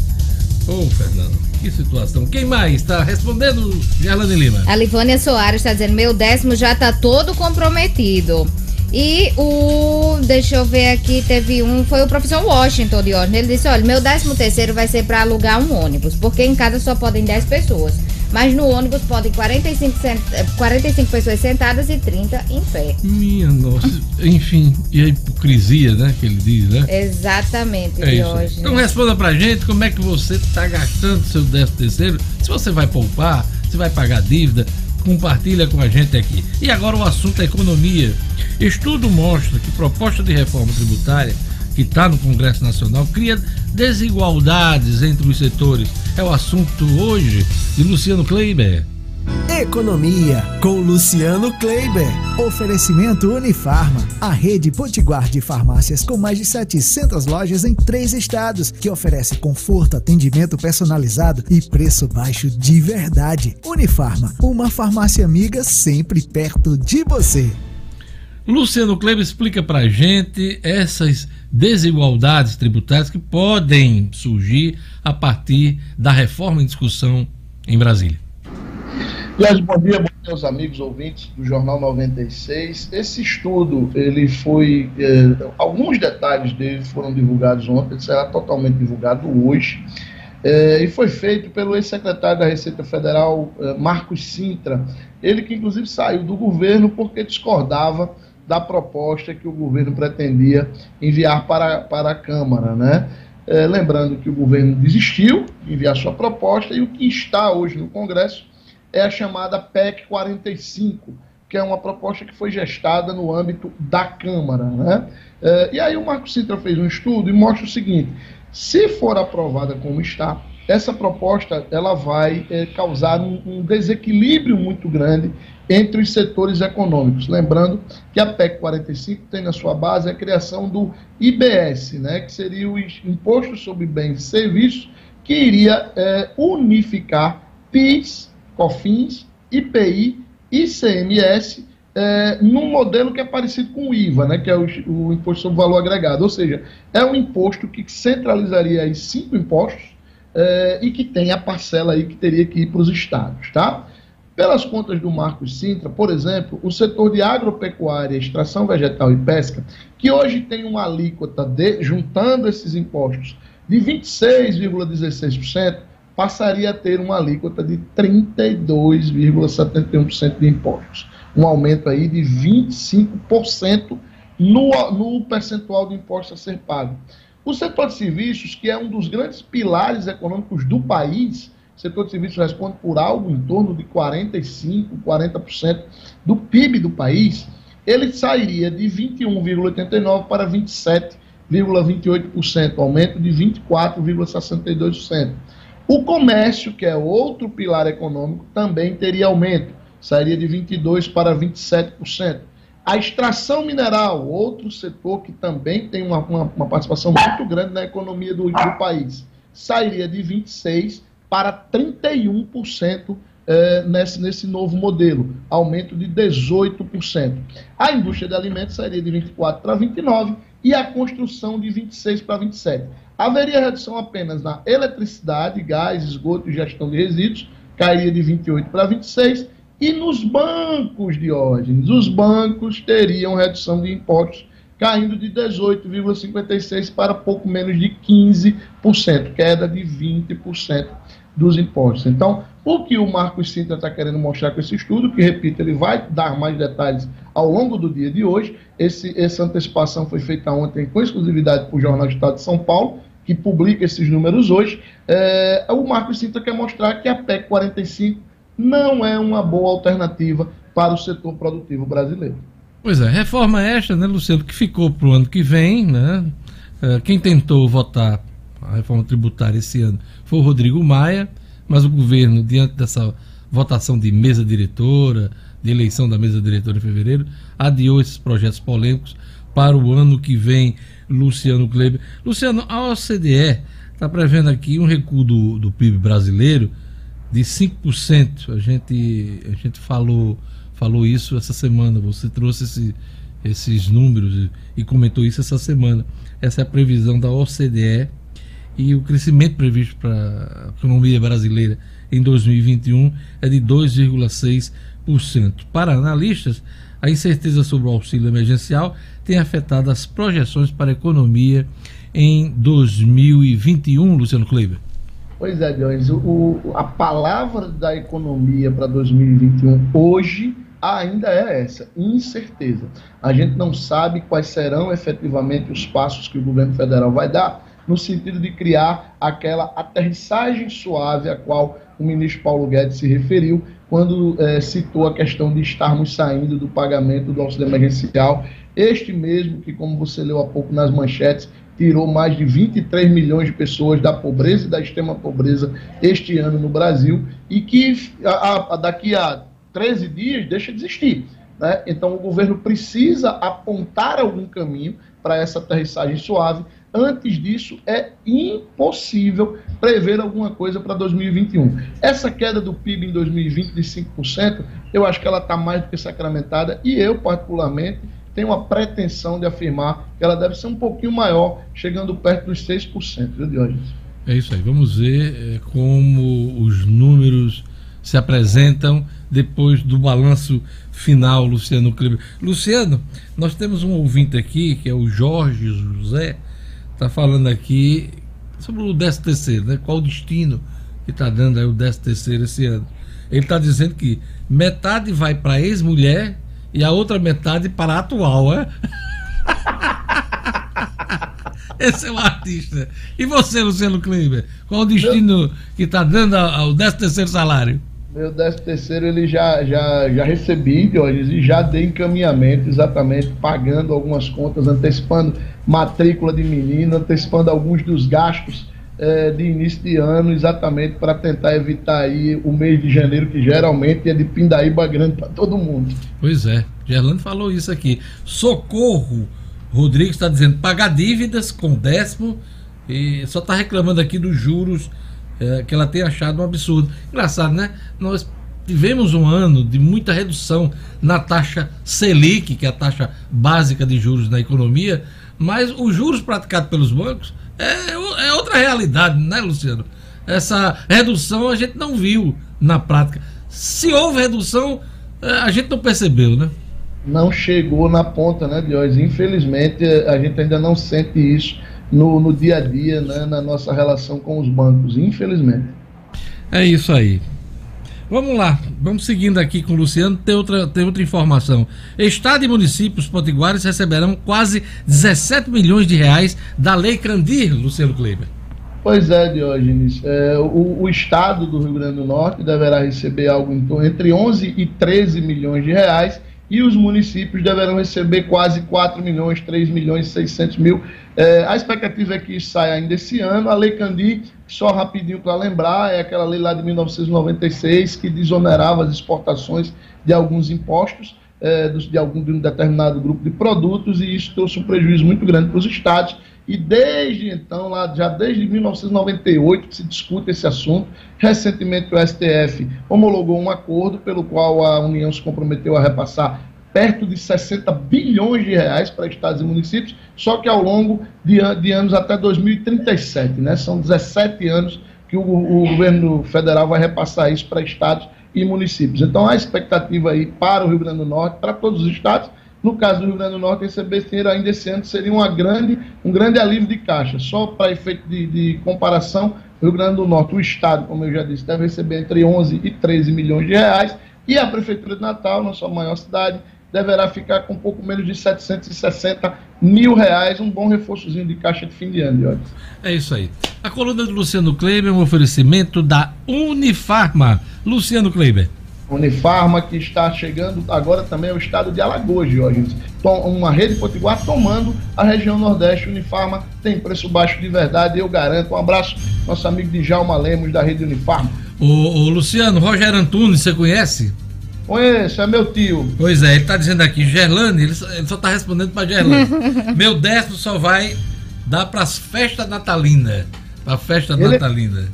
Ô, Fernando, que situação. Quem mais está respondendo, Gerlane Lima? A Livânia Soares está dizendo: meu décimo já está todo comprometido. E o. Deixa eu ver aqui, teve um. Foi o professor Washington de hoje. Ele disse: olha, meu décimo terceiro vai ser para alugar um ônibus, porque em casa só podem 10 pessoas. Mas no ônibus podem 45, cent... 45 pessoas sentadas e 30 em pé. Minha nossa. Enfim, e por hipocrisia, né? Que ele diz, né? Exatamente, É. Diógenes. Então responda pra gente como é que você está gastando seu décimo terceiro, se você vai poupar, se vai pagar dívida, compartilha com a gente aqui. E agora o assunto é economia. Estudo mostra que proposta de reforma tributária que está no Congresso Nacional cria desigualdades entre os setores. É o assunto hoje de Luciano Kleiber. Economia com Luciano Kleiber. Oferecimento Unifarma, a rede potiguar de farmácias com mais de 700 lojas em três estados, que oferece conforto, atendimento personalizado e preço baixo de verdade. Unifarma, uma farmácia amiga sempre perto de você. Luciano Kleber explica pra gente essas desigualdades tributárias que podem surgir a partir da reforma em discussão em Brasília. Aliás, bom dia, aos amigos ouvintes do Jornal 96. Esse estudo, ele foi. eh, alguns detalhes dele foram divulgados ontem, ele será totalmente divulgado hoje. Eh, e foi feito pelo ex-secretário da Receita Federal, eh, Marcos Sintra. Ele que, inclusive, saiu do governo porque discordava da proposta que o governo pretendia enviar para, para a Câmara, né? Eh, lembrando que o governo desistiu de enviar sua proposta e o que está hoje no Congresso é a chamada PEC 45, que é uma proposta que foi gestada no âmbito da Câmara. Né? Eh, e aí o Marco Sintra fez um estudo e mostra o seguinte: se for aprovada como está, essa proposta ela vai eh, causar um, um desequilíbrio muito grande entre os setores econômicos. Lembrando que a PEC 45 tem na sua base a criação do IBS, né, que seria o Imposto sobre Bens e Serviços, que iria eh, unificar PIS, COFINS, IPI, ICMS, é, num modelo que é parecido com o IVA, né, que é o, o Imposto sobre Valor Agregado. Ou seja, é um imposto que centralizaria aí cinco impostos é, e que tem a parcela aí que teria que ir para os estados. Tá? Pelas contas do Marcos Sintra, por exemplo, o setor de agropecuária, extração vegetal e pesca, que hoje tem uma alíquota de, juntando esses impostos de 26,16%, passaria a ter uma alíquota de 32,71% de impostos. Um aumento aí de 25% no, no percentual de impostos a ser pago. O setor de serviços, que é um dos grandes pilares econômicos do país, setor de serviços responde por algo em torno de 45%, 40% do PIB do país, ele sairia de 21,89% para 27,28%, aumento de 24,62%. O comércio, que é outro pilar econômico, também teria aumento, sairia de 22% para 27%. A extração mineral, outro setor que também tem uma, uma, uma participação muito grande na economia do, do país, sairia de 26% para 31% eh, nesse, nesse novo modelo, aumento de 18%. A indústria de alimentos sairia de 24% para 29% e a construção de 26% para 27%. Haveria redução apenas na eletricidade, gás, esgoto e gestão de resíduos, cairia de 28 para 26, e nos bancos, Diógenes, os bancos teriam redução de impostos caindo de 18,56 para pouco menos de 15%, queda de 20% dos impostos. Então, o que o Marcos Sintra está querendo mostrar com esse estudo, que, repito, ele vai dar mais detalhes ao longo do dia de hoje, esse, essa antecipação foi feita ontem com exclusividade para o Jornal do Estado de São Paulo, que publica esses números hoje, é, o Marcos Sintra quer mostrar que a PEC 45 não é uma boa alternativa para o setor produtivo brasileiro. Pois é, reforma esta, né, Luciano, que ficou para o ano que vem, né? É, Quem tentou votar a reforma tributária esse ano foi o Rodrigo Maia, mas o governo, diante dessa votação de mesa diretora, de eleição da mesa diretora em fevereiro, adiou esses projetos polêmicos para o ano que vem, Luciano Kleber. Luciano, a OCDE está prevendo aqui um recuo do, do PIB brasileiro de 5%. A gente, a gente falou, falou isso essa semana, você trouxe esse, esses números e, e comentou isso essa semana. Essa é a previsão da OCDE e o crescimento previsto para a economia brasileira em 2021 é de 2,6%. Para analistas, a incerteza sobre o auxílio emergencial tem afetado as projeções para a economia em 2021, Luciano Kleber. Pois é, o- a palavra da economia para 2021 hoje ainda é essa, incerteza. A gente não sabe quais serão efetivamente os passos que o governo federal vai dar no sentido de criar aquela aterrissagem suave a qual o ministro Paulo Guedes se referiu quando eh, citou a questão de estarmos saindo do pagamento do auxílio emergencial, este mesmo que, como você leu há pouco nas manchetes, tirou mais de 23 milhões de pessoas da pobreza e da extrema pobreza este ano no Brasil e que a, a, daqui a 13 dias deixa de existir. Né? Então o governo precisa apontar algum caminho para essa aterrissagem suave. Antes disso, é impossível prever alguma coisa para 2021. Essa queda do PIB em 2020 de 5%, eu acho que ela está mais do que sacramentada e eu, particularmente, tem uma pretensão de afirmar que ela deve ser um pouquinho maior, chegando perto dos 6%, viu, Diógenes? É isso aí. Vamos ver é, como os números se apresentam depois do balanço final, Luciano Kleber. Luciano, nós temos um ouvinte aqui, que é o Jorge José, está falando aqui sobre o 13 terceiro, né? Qual o destino que está dando aí o 13 terceiro esse ano? Ele está dizendo que metade vai para ex-mulher e a outra metade para a atual, é? Esse é o artista. E você, Luciano Kleber? Qual o destino que está dando ao 13 terceiro salário? Meu 13 terceiro ele já, já, já recebi, Diógenes, e já dei encaminhamento exatamente, pagando algumas contas, antecipando matrícula de menino, antecipando alguns dos gastos é, de início de ano, exatamente para tentar evitar aí o mês de janeiro, que geralmente é de pindaíba grande para todo mundo. Pois é, Gerlando falou isso aqui. Socorro, Rodrigues está dizendo, pagar dívidas com décimo e só está reclamando aqui dos juros é, que ela tem achado um absurdo. Engraçado, né? Nós tivemos um ano de muita redução na taxa Selic, que é a taxa básica de juros na economia, mas os juros praticados pelos bancos é, é outra realidade, né, Luciano? Essa redução a gente não viu na prática. Se houve redução, é, a gente não percebeu, né? Não chegou na ponta, né, Diógenes? Infelizmente, a gente ainda não sente isso no, no dia a dia, né, na nossa relação com os bancos, infelizmente. É isso aí. Vamos lá, vamos seguindo aqui com o Luciano. Tem outra, tem outra informação. Estado e municípios potiguares receberão quase 17 milhões de reais da Lei Candir, Luciano Kleber. Pois é, Diógenes. É, o, o, Estado do Rio Grande do Norte deverá receber algo entre 11 e 13 milhões de reais e os municípios deverão receber quase 4 milhões, 3 milhões e 600 mil. É, a expectativa é que isso saia ainda esse ano. A Lei Candi, só rapidinho para lembrar, é aquela lei lá de 1996 que desonerava as exportações de alguns impostos é, de algum de um determinado grupo de produtos e isso trouxe um prejuízo muito grande para os estados. E desde então, lá, já desde 1998, se discute esse assunto. Recentemente, o STF homologou um acordo pelo qual a União se comprometeu a repassar perto de 60 bilhões de reais para estados e municípios, só que ao longo de, de anos até 2037. Né? São 17 anos que o, o governo federal vai repassar isso para estados e municípios. Então, a expectativa aí para o Rio Grande do Norte, para todos os estados, no caso do Rio Grande do Norte, receber dinheiro ainda esse ano seria uma grande, um grande alívio de caixa. Só para efeito de, de comparação, o Rio Grande do Norte, o Estado, como eu já disse, deve receber entre 11 e 13 milhões de reais, e a Prefeitura de Natal, nossa maior cidade, deverá ficar com um pouco menos de 760 mil reais, um bom reforçozinho de caixa de fim de ano, Diógenes. É isso aí. A coluna do Luciano Kleber é um oferecimento da Unifarma. Luciano Kleber. Unifarma, que está chegando agora também ao estado de Alagoas, Diógenes. Uma rede potiguar tomando a região Nordeste. Unifarma tem preço baixo de verdade, eu garanto. Um abraço, nosso amigo Djalma Lemos, da rede Unifarma. O, o Luciano, Rogério Antunes, você conhece? Conheço, é meu tio. Pois é, ele está dizendo aqui, Gerlane, ele só, ele só tá respondendo para Gerlane. meu décimo só vai dar para as festas natalinas. Para a festa ele... natalina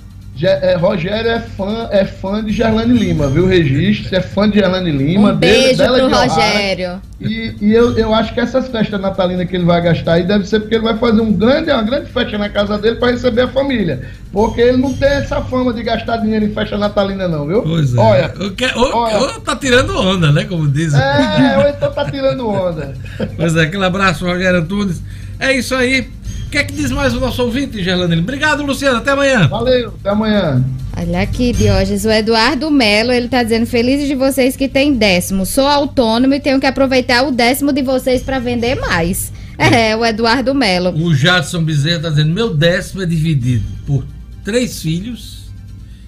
é, Rogério é fã, é fã de Gerlane Lima, viu? Registro, é fã de Gerlane Lima. Um beijo dele, pro Rogério. E, e eu, eu acho que essas festas natalinas que ele vai gastar aí deve ser porque ele vai fazer um grande, uma grande festa na casa dele para receber a família. Porque ele não tem essa fama de gastar dinheiro em festa natalina, não, viu? Pois é. Olha, o que, ou, olha, ou tá tirando onda, né? Como dizem. É, ou então tá tirando onda. pois é, aquele abraço, Rogério Antunes. É isso aí. O que é que diz mais o nosso ouvinte, Gerlandino? Obrigado, Luciano. Até amanhã. Valeu, até amanhã. Olha aqui, Diógenes, o Eduardo Melo, ele tá dizendo, felizes de vocês que tem décimo. Sou autônomo e tenho que aproveitar o décimo de vocês para vender mais. É, o Eduardo Melo. O Jadson Bezerra tá dizendo, meu décimo é dividido por três filhos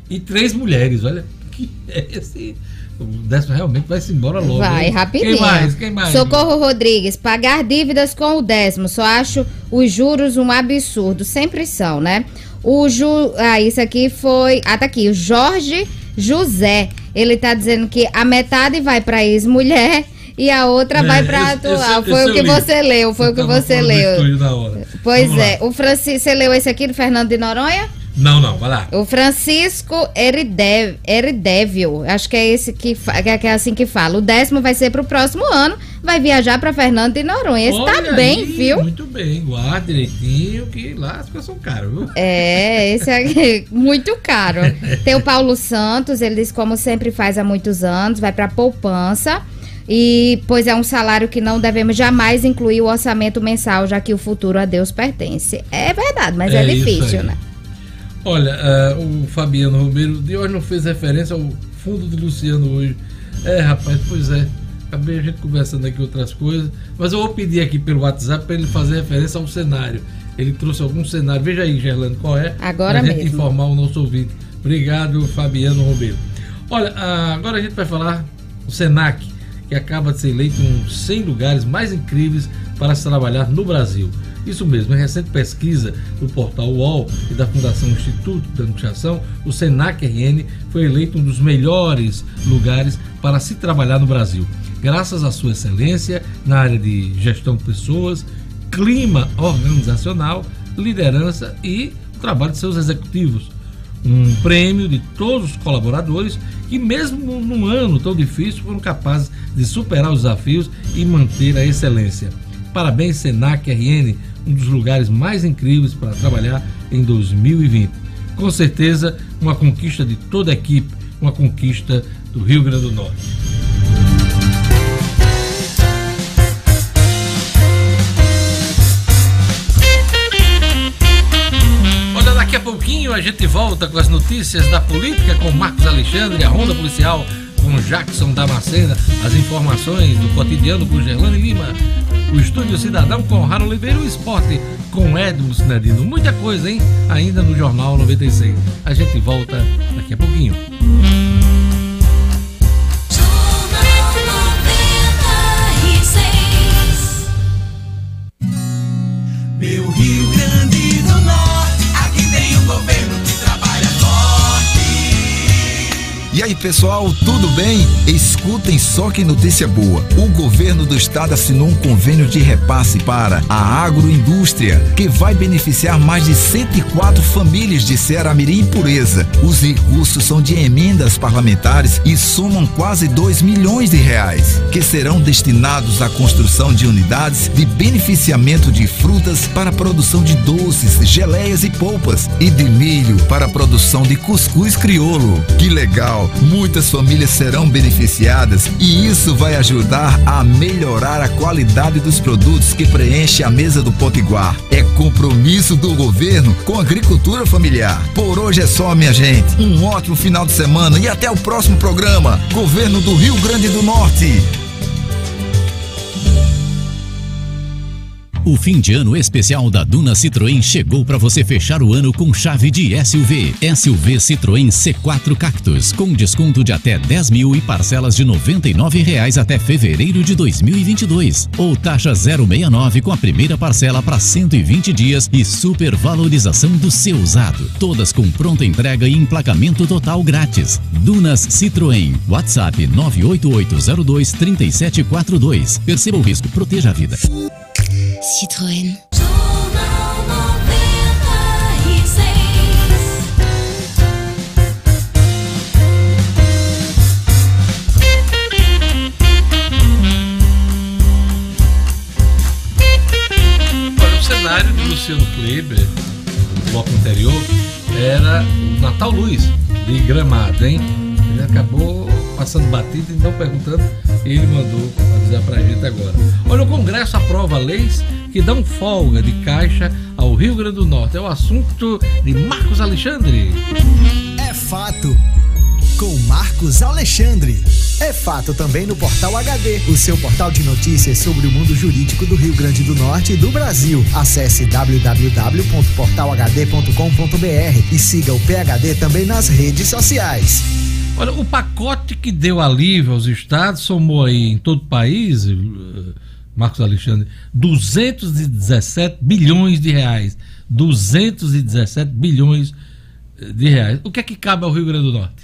e três mulheres. Olha, que é esse... O décimo realmente vai se embora logo. Vai, hein? rapidinho. Quem mais? Quem mais? Socorro Rodrigues, pagar dívidas com o décimo. Só acho os juros um absurdo. Sempre são, né? O Ju. Ah, isso aqui foi. Ah, tá aqui. O Jorge José. Ele tá dizendo que a metade vai pra ex-mulher e a outra É, vai pra esse- atual. esse- foi esse o que você leu. Foi o que você leu. Pois Vamos é. lá. O Francisco. Você leu esse aqui do Fernando de Noronha? Não, não, vai lá. O Francisco Eridev, Eridevio, acho que é esse que, é que é assim que fala. O décimo vai ser pro próximo ano, vai viajar pra Fernando de Noronha. Esse tá Olha bem, aí, viu? Muito bem, guarda direitinho, que lá as coisas são caras, viu? É, esse é muito caro. Tem o Paulo Santos, ele diz como sempre faz há muitos anos, vai pra poupança. E pois é um salário que não devemos jamais incluir o orçamento mensal, já que o futuro a Deus pertence. É verdade, mas é, É difícil, né? Olha, ah, o Fabiano Romero de hoje não fez referência ao fundo de Luciano hoje. É, rapaz, pois é. Acabei a gente conversando aqui outras coisas, mas eu vou pedir aqui pelo WhatsApp para ele fazer referência ao cenário. Ele trouxe algum cenário. Veja aí, Gerlando, qual é? Agora pra gente mesmo. informar o nosso ouvinte. Obrigado, Fabiano Romero. Olha, ah, agora a gente vai falar o Senac, que acaba de ser eleito um dos 100 lugares mais incríveis para se trabalhar no Brasil. Isso mesmo, em recente pesquisa do portal UOL e da Fundação Instituto da Administração, o Senac RN foi eleito um dos melhores lugares para se trabalhar no Brasil, graças à sua excelência na área de gestão de pessoas, clima organizacional, liderança e o trabalho de seus executivos. Um prêmio de todos os colaboradores que, mesmo num ano tão difícil, foram capazes de superar os desafios e manter a excelência. Parabéns, Senac RN, um dos lugares mais incríveis para trabalhar em 2020. Com certeza, uma conquista de toda a equipe, uma conquista do Rio Grande do Norte. A gente volta com as notícias da política com Marcos Alexandre, a Ronda Policial com Jackson Damascena, as informações do cotidiano com Gerlane Lima, o Estúdio Cidadão com Raro Oliveira e o Esporte com Edmo Sinadino. Muita coisa, hein? Ainda no Jornal 96. A gente volta daqui a pouquinho. E aí, pessoal, tudo bem? Escutem só que notícia boa. O governo do estado assinou um convênio de repasse para a agroindústria, que vai beneficiar mais de 104 famílias de Ceará-Mirim Pureza. Os recursos são de emendas parlamentares e somam quase 2 milhões de reais, que serão destinados à construção de unidades de beneficiamento de frutas para a produção de doces, geleias e polpas e de milho para a produção de cuscuz crioulo. Que legal! Muitas famílias serão beneficiadas e isso vai ajudar a melhorar a qualidade dos produtos que preenche a mesa do Potiguar. É compromisso do governo com a agricultura familiar. Por hoje é só, minha gente. Um ótimo final de semana e até o próximo programa. Governo do Rio Grande do Norte. O fim de ano especial da Duna Citroën chegou para você fechar o ano com chave de SUV. SUV Citroën C4 Cactus, com desconto de até 10 mil e parcelas de 99 reais até fevereiro de 2022. Ou taxa 069 com a primeira parcela para 120 dias e supervalorização do seu usado. Todas com pronta entrega e emplacamento total grátis. Dunas Citroën. WhatsApp 988023742. Perceba o risco, proteja a vida. Citroën. O cenário de Luciano Kleber, no bloco anterior, era o Natal Luz, de Gramado, hein? Ele acabou passando batido e não perguntando, ele mandou avisar pra gente agora. Olha, o Congresso aprova leis que dão folga de caixa ao Rio Grande do Norte. É o assunto de Marcos Alexandre. É fato. Com Marcos Alexandre. É fato também no Portal HD, o seu portal de notícias sobre o mundo jurídico do Rio Grande do Norte e do Brasil. Acesse www.portalhd.com.br e siga o PHD também nas redes sociais. Olha, o pacote que deu alívio aos estados somou aí em todo o país, eh, Marcos Alexandre, 217 bilhões de reais. 217 bilhões eh, de reais. O que é que cabe ao Rio Grande do Norte?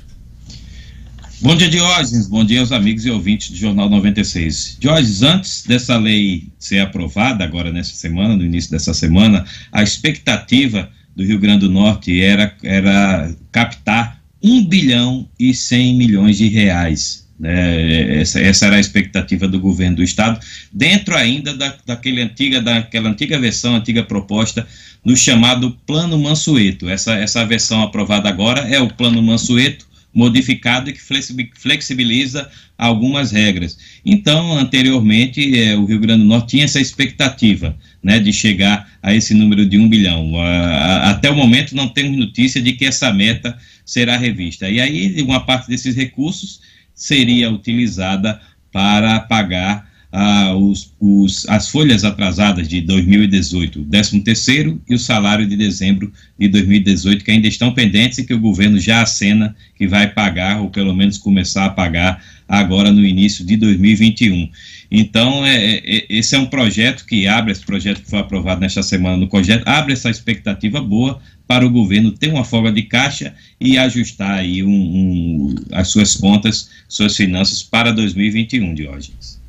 Bom dia, Diógenes. Bom dia aos amigos e ouvintes do Jornal 96. Diógenes, antes dessa lei ser aprovada, agora nessa semana, no início dessa semana, a expectativa do Rio Grande do Norte era, era captar 1 bilhão e 100 milhões de reais. Né? Essa, essa era a expectativa do governo do estado, dentro ainda da, daquele antiga, daquela antiga versão, antiga proposta, no chamado Plano Mansueto. Essa, essa versão aprovada agora é o Plano Mansueto, modificado e que flexibiliza algumas regras. Então, anteriormente, eh, o Rio Grande do Norte tinha essa expectativa né, de chegar a esse número de um bilhão. A, até o momento, não temos notícia de que essa meta será revista. E aí, uma parte desses recursos seria utilizada para pagar ah, os, os, as folhas atrasadas de 2018, o 13 terceiro e o salário de dezembro de 2018, que ainda estão pendentes e que o governo já acena que vai pagar, ou pelo menos começar a pagar agora no início de 2021. Então, é, é, esse é um projeto que abre, esse projeto que foi aprovado nesta semana no COGET, abre essa expectativa boa para o governo ter uma folga de caixa e ajustar aí um, um, as suas contas, suas finanças para 2021, Diógenes.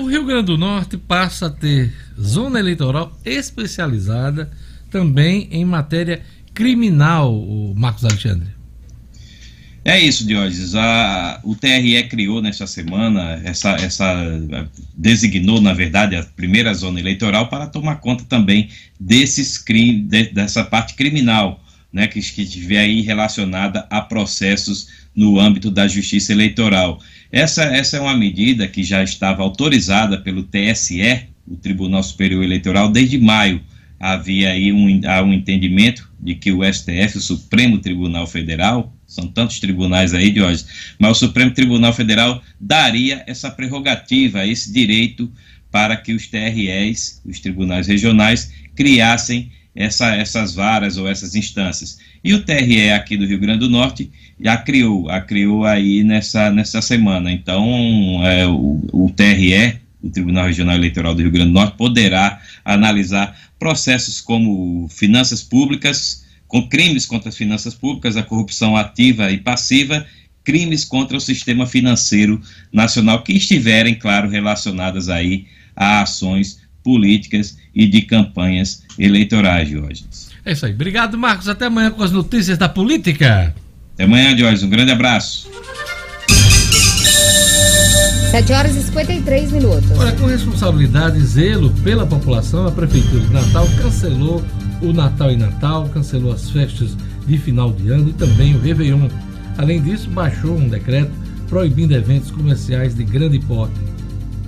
O Rio Grande do Norte passa a ter zona eleitoral especializada também em matéria criminal, Marcos Alexandre. É isso, Diógenes. A, o TRE criou nesta semana, essa, essa designou, na verdade, a primeira zona eleitoral para tomar conta também desses crimes, de, dessa parte criminal, né, que, que estiver aí relacionada a processos no âmbito da justiça eleitoral. Essa, essa é uma medida que já estava autorizada pelo TSE, o Tribunal Superior Eleitoral, desde maio. Havia aí um, há um entendimento de que o STF, o Supremo Tribunal Federal, são tantos tribunais aí de hoje, mas o Supremo Tribunal Federal daria essa prerrogativa, esse direito para que os TREs, os tribunais regionais, criassem essa, essas varas ou essas instâncias. E o TRE aqui do Rio Grande do Norte já criou, a criou aí nessa, nessa semana. Então, é, o, o TRE, o Tribunal Regional Eleitoral do Rio Grande do Norte, poderá analisar processos como finanças públicas, com crimes contra as finanças públicas, a corrupção ativa e passiva, crimes contra o sistema financeiro nacional que estiverem, claro, relacionadas aí a ações políticas e de campanhas eleitorais, Diógenes. É isso aí. Obrigado, Marcos. Até amanhã com as notícias da política. Até amanhã, Diógenes. Um grande abraço. 7 horas e 53 minutos. Olha, com responsabilidade e zelo pela população, a Prefeitura de Natal cancelou o Natal em Natal, cancelou as festas de final de ano e também o Réveillon. Além disso, baixou um decreto proibindo eventos comerciais de grande porte.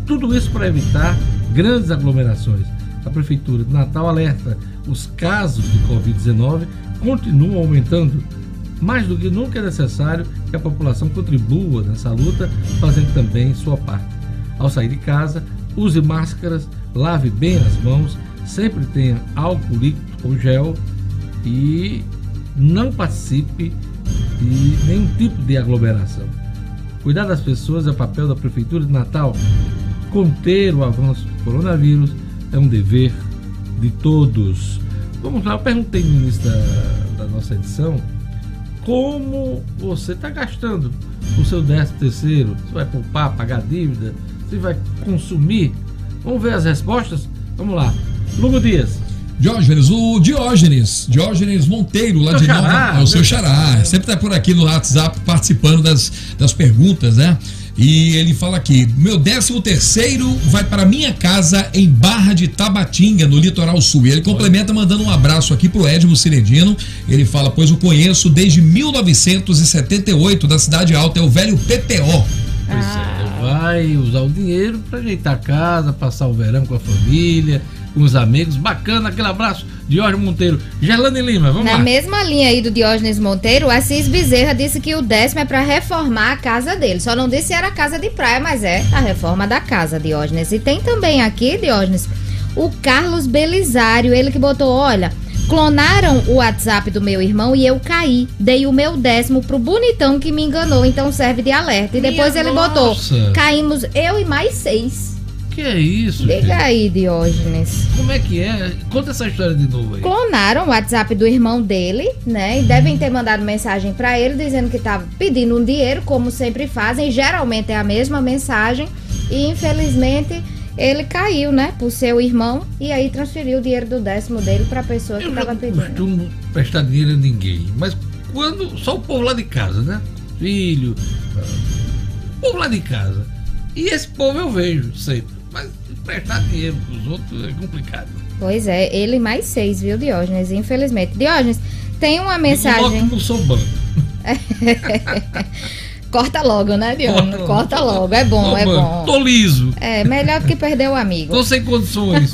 Tudo isso para evitar grandes aglomerações. A Prefeitura de Natal alerta: os casos de Covid-19 continuam aumentando. Mais do que nunca é necessário que a população contribua nessa luta, fazendo também sua parte. Ao sair de casa, use máscaras, lave bem as mãos, sempre tenha álcool líquido ou gel e não participe de nenhum tipo de aglomeração. Cuidar das pessoas é papel da Prefeitura de Natal. Conter o avanço coronavírus é um dever de todos. Vamos lá, eu perguntei no início da, da nossa edição como você está gastando o seu décimo terceiro. Você vai poupar, pagar dívida? Você vai consumir? Vamos ver as respostas? Vamos lá. Lugo Dias. Diógenes, o Diógenes, Diógenes Monteiro, lá de Nova, é o seu meu xará, sempre tá por aqui no WhatsApp participando das, das perguntas, né? E ele fala aqui: meu décimo terceiro vai para minha casa em Barra de Tabatinga, no litoral sul. E ele complementa mandando um abraço aqui pro Edmo Ciredino. Ele fala: pois o conheço desde 1978, da Cidade Alta, é o velho PPO. Pois é, vai usar o dinheiro para ajeitar a casa, passar o verão com a família, com os amigos. Bacana, aquele abraço, Diógenes Monteiro. Gerlane Lima, vamos Na lá. mesma linha aí do Diógenes Monteiro, o Assis Bezerra disse que o décimo é para reformar a casa dele. Só não disse se era casa de praia, mas é a reforma da casa, Diógenes. E tem também aqui, Diógenes, o Carlos Belisário, ele que botou, olha, clonaram o WhatsApp do meu irmão e eu caí. Dei o meu décimo pro bonitão que me enganou, então serve de alerta. E depois Minha ele botou, nossa. caímos eu e mais seis. Que é isso, Liga gente? aí, Diógenes. Como é que é? Conta essa história de novo aí. Clonaram o WhatsApp do irmão dele, né? E devem ter mandado mensagem pra ele dizendo que tava pedindo um dinheiro, como sempre fazem. Geralmente é a mesma mensagem. E infelizmente ele caiu, né? Pro seu irmão. E aí transferiu o dinheiro do décimo dele pra pessoa que Eu tava não pedindo. costumo prestar dinheiro a ninguém, mas quando. Só o povo lá de casa, né? Filho, o povo lá de casa. E esse povo eu vejo sempre. Prestar dinheiro pros outros é complicado. Pois é, ele mais seis, viu, Diógenes? Infelizmente. Diógenes, tem uma mensagem. que não sou banco. Corta logo, né, Diógenes? Corta Corta, logo. É bom, é bom. Tô liso. É, melhor do que perder o amigo. Tô sem condições.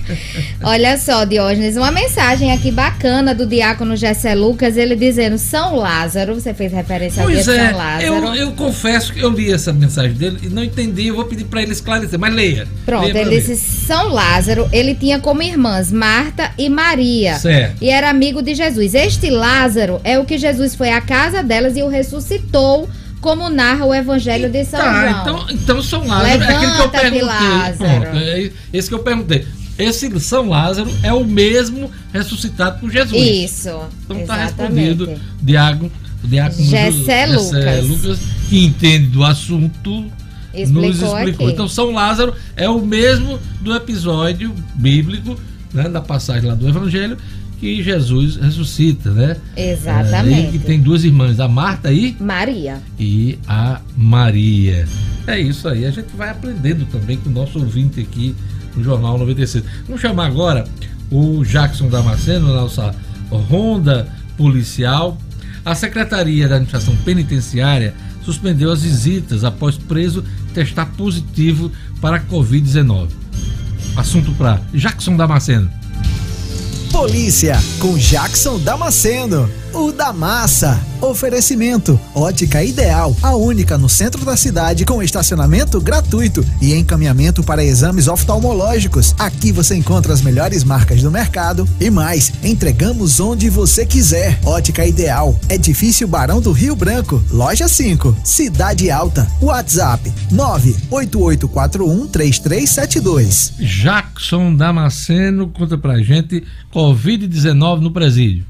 Olha só, Diógenes, uma mensagem aqui bacana do diácono Gessé Lucas, ele dizendo São Lázaro, você fez referência ao dia Pois de é, São Lázaro. eu, eu confesso que eu li essa mensagem dele e não entendi, eu vou pedir pra ele esclarecer, mas leia. Pronto, Leia ele disse São Lázaro, ele tinha como irmãs Marta e Maria. Certo. E era amigo de Jesus. Este Lázaro é o que Jesus foi à casa delas e o ressuscitou, como narra o Evangelho de São Tá, João. então, então São Lázaro é aquele que eu perguntei. Lázaro. Pronto, é esse que eu perguntei. Esse São Lázaro é o mesmo ressuscitado por Jesus. Isso. Então tá exatamente. respondido, Diago, Diácono Gessé Ju- Gessé Lucas. que entende do assunto, Explicou nos explicou. aqui. Então São Lázaro é o mesmo do episódio bíblico, né, da passagem lá do Evangelho, que Jesus ressuscita, né? Exatamente. É, e tem duas irmãs, a Marta e Maria. e a Maria. É isso aí, a gente vai aprendendo também com o nosso ouvinte aqui no Jornal 96. Vamos chamar agora o Jackson Damasceno, nossa ronda policial. A Secretaria da Administração Penitenciária suspendeu as visitas após preso testar positivo para a Covid-19. Assunto para Jackson Damasceno. Polícia com Jackson Damasceno, o da massa. Oferecimento: Ótica Ideal, a única no centro da cidade com estacionamento gratuito e encaminhamento para exames oftalmológicos. Aqui você encontra as melhores marcas do mercado e mais. Entregamos onde você quiser. Ótica Ideal, Edifício Barão do Rio Branco, Loja 5, Cidade Alta. WhatsApp: 988413372. Jackson Damasceno conta pra gente Covid-19 no presídio.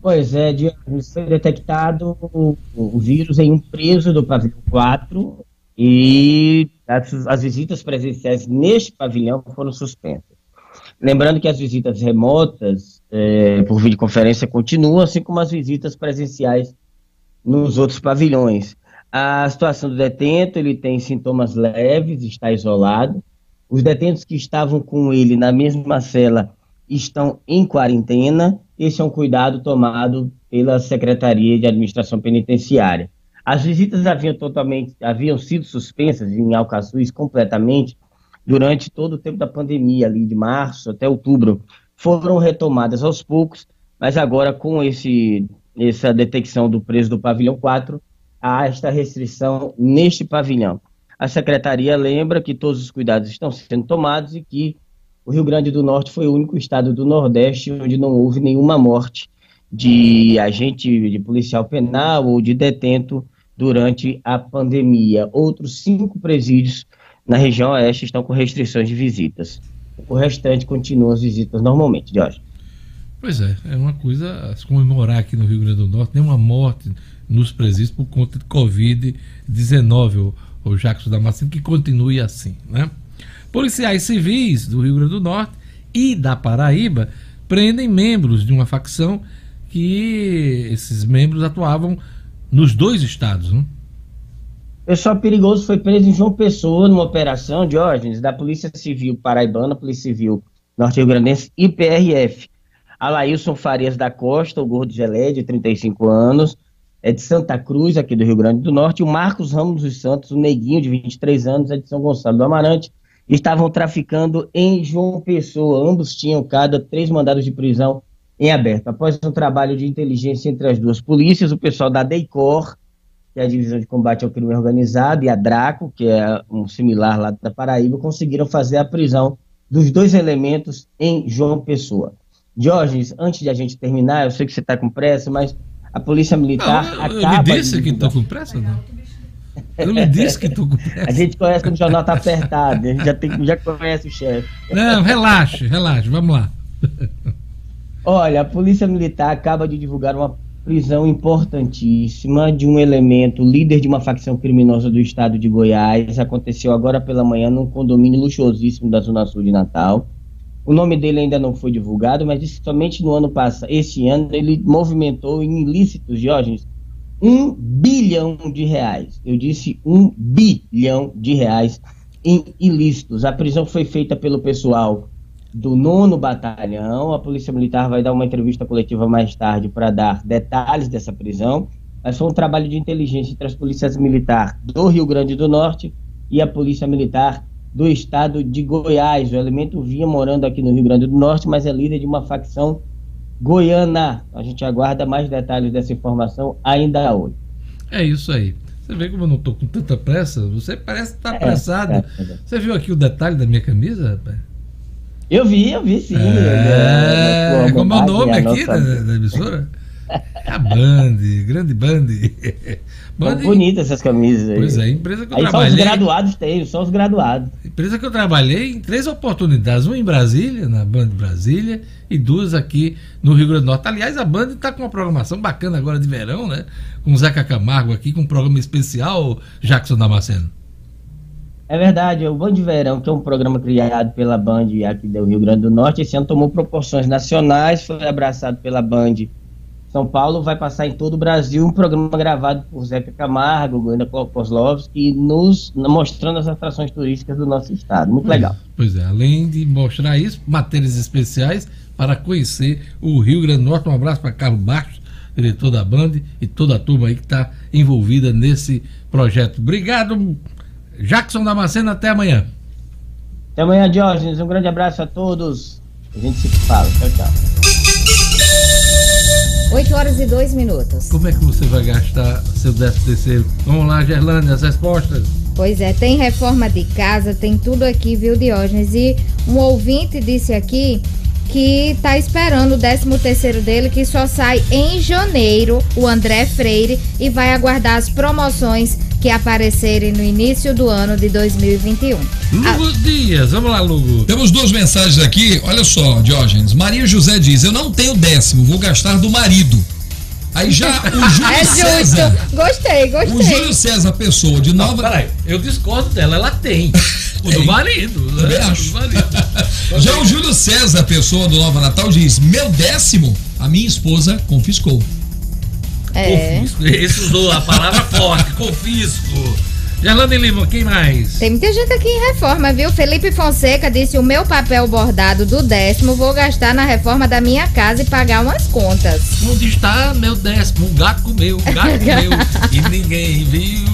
Pois é, Diogo, foi detectado o, o vírus em um preso do pavilhão 4 e as, as visitas presenciais neste pavilhão foram suspensas. Lembrando que as visitas remotas eh, por videoconferência continuam, assim como as visitas presenciais nos outros pavilhões. A situação do detento, ele tem sintomas leves, está isolado. Os detentos que estavam com ele na mesma cela estão em quarentena. Esse é um cuidado tomado pela Secretaria de Administração Penitenciária. As visitas haviam totalmente haviam sido suspensas em Alcaçuz completamente durante todo o tempo da pandemia, ali de março até outubro. Foram retomadas aos poucos, mas agora com esse essa detecção do preso do pavilhão 4, há esta restrição neste pavilhão. A secretaria lembra que todos os cuidados estão sendo tomados e que o Rio Grande do Norte foi o único estado do Nordeste onde não houve nenhuma morte de agente de policial penal ou de detento durante a pandemia. Outros cinco presídios na região oeste estão com restrições de visitas. O restante continua as visitas normalmente, Jorge. Pois é, é uma coisa a se comemorar aqui no Rio Grande do Norte, nenhuma morte nos presídios por conta de Covid-19, o, o Jacques Damasceno, que continue assim, né? Policiais civis do Rio Grande do Norte e da Paraíba prendem membros de uma facção que esses membros atuavam nos dois estados, né? Pessoal perigoso foi preso em João Pessoa numa operação, Diógenes, da Polícia Civil Paraibana, Polícia Civil Norte-Rio Grandense e PRF. Alailson Farias da Costa, o gordo gelé, de 35 anos, é de Santa Cruz, aqui do Rio Grande do Norte, e o Marcos Ramos dos Santos, o neguinho, de 23 anos, é de São Gonçalo do Amarante, estavam traficando em João Pessoa. Ambos tinham cada três mandados de prisão em aberto. Após um trabalho de inteligência entre as duas polícias, o pessoal da DEICOR, que é a Divisão de Combate ao Crime Organizado, e a DRACO, que é um similar lá da Paraíba, conseguiram fazer a prisão dos dois elementos em João Pessoa. Diógenes, antes de a gente terminar, eu sei que você está com pressa, mas a Polícia Militar Não, eu, acaba... eu me disse de que estou com pressa, não? Eu me disse que pressa. A gente conhece quando o jornal está apertado, a gente já, tem, já conhece o chefe. Não, relaxe, relaxe, vamos lá. Olha, a Polícia Militar acaba de divulgar uma prisão importantíssima de um elemento líder de uma facção criminosa do estado de Goiás. Aconteceu agora pela manhã num condomínio luxuosíssimo da Zona Sul de Natal. O nome dele ainda não foi divulgado, mas disse que somente no ano passado, esse ano, ele movimentou em ilícitos, Diógenes, um bilhão de reais. Eu disse um bilhão de reais em ilícitos. A prisão foi feita pelo pessoal do nono batalhão. A Polícia Militar vai dar uma entrevista coletiva mais tarde para dar detalhes dessa prisão. Mas foi um trabalho de inteligência entre as polícias militares do Rio Grande do Norte e a Polícia Militar do estado de Goiás. O elemento vinha morando aqui no Rio Grande do Norte, mas é líder de uma facção goiana. A gente aguarda mais detalhes dessa informação ainda hoje. É isso aí. Você vê como eu não estou com tanta pressa? Você parece estar É, apressado. é, é. Você viu aqui o detalhe da minha camisa, rapaz? Eu vi, eu vi sim. É, É, como é o nome aqui da, nossa- da emissora? A Band, grande Band. São bonitas essas camisas aí. Pois é, empresa que eu Aí só os trabalhei. graduados têm, só os graduados. Empresa que eu trabalhei em três oportunidades, uma em Brasília, na Band Brasília, e duas aqui no Rio Grande do Norte. Aliás, a Band está com uma programação bacana agora de verão, né? Com o Zeca Camargo aqui, com um programa especial, Jackson Damasceno. É verdade, o Band Verão, que é um programa criado pela Band aqui do Rio Grande do Norte, esse ano tomou proporções nacionais, foi abraçado pela Band São Paulo, vai passar em todo o Brasil um programa gravado por Zeca Camargo, Goiânia Kozlovski, nos mostrando as atrações turísticas do nosso estado. Muito legal. Pois é, além de mostrar isso, matérias especiais para conhecer o Rio Grande do Norte. Um abraço para Carlos Bastos, diretor da Band, e toda a turma aí que está envolvida nesse projeto. Obrigado, Jackson Damasceno, até amanhã. Até amanhã, Diógenes. Um grande abraço a todos. A gente se fala. Tchau, tchau. 8 horas e 2 minutos. Como é que você vai gastar seu décimo terceiro? Vamos lá, Gerlane, as respostas. Pois é, tem reforma de casa, tem tudo aqui, viu, Diógenes? E um ouvinte disse aqui que tá esperando o 13 terceiro dele, que só sai em janeiro, o André Freire, e vai aguardar as promoções que aparecerem no início do ano de 2021. Lugo Dias, vamos lá, Lugo. Temos duas mensagens aqui, olha só, Diógenes. Maria José diz: Eu não tenho décimo, vou gastar do marido. Aí já o Júlio é justo. César. Gostei, gostei. O Júlio César Pessoa, de Nova. Peraí, eu discordo dela, ela tem. O do marido. Também né? acho. Do marido. Já o Júlio César Pessoa, do Nova Natal, diz: Meu décimo, a minha esposa confiscou. É. Confisco. Esse usou a palavra forte, confisco. Gerlane Lima, quem mais? Tem muita gente aqui em reforma, viu? Felipe Fonseca disse: o meu papel bordado do décimo vou gastar na reforma da minha casa e pagar umas contas. Onde está meu décimo? O gato comeu, o gato comeu. e ninguém viu.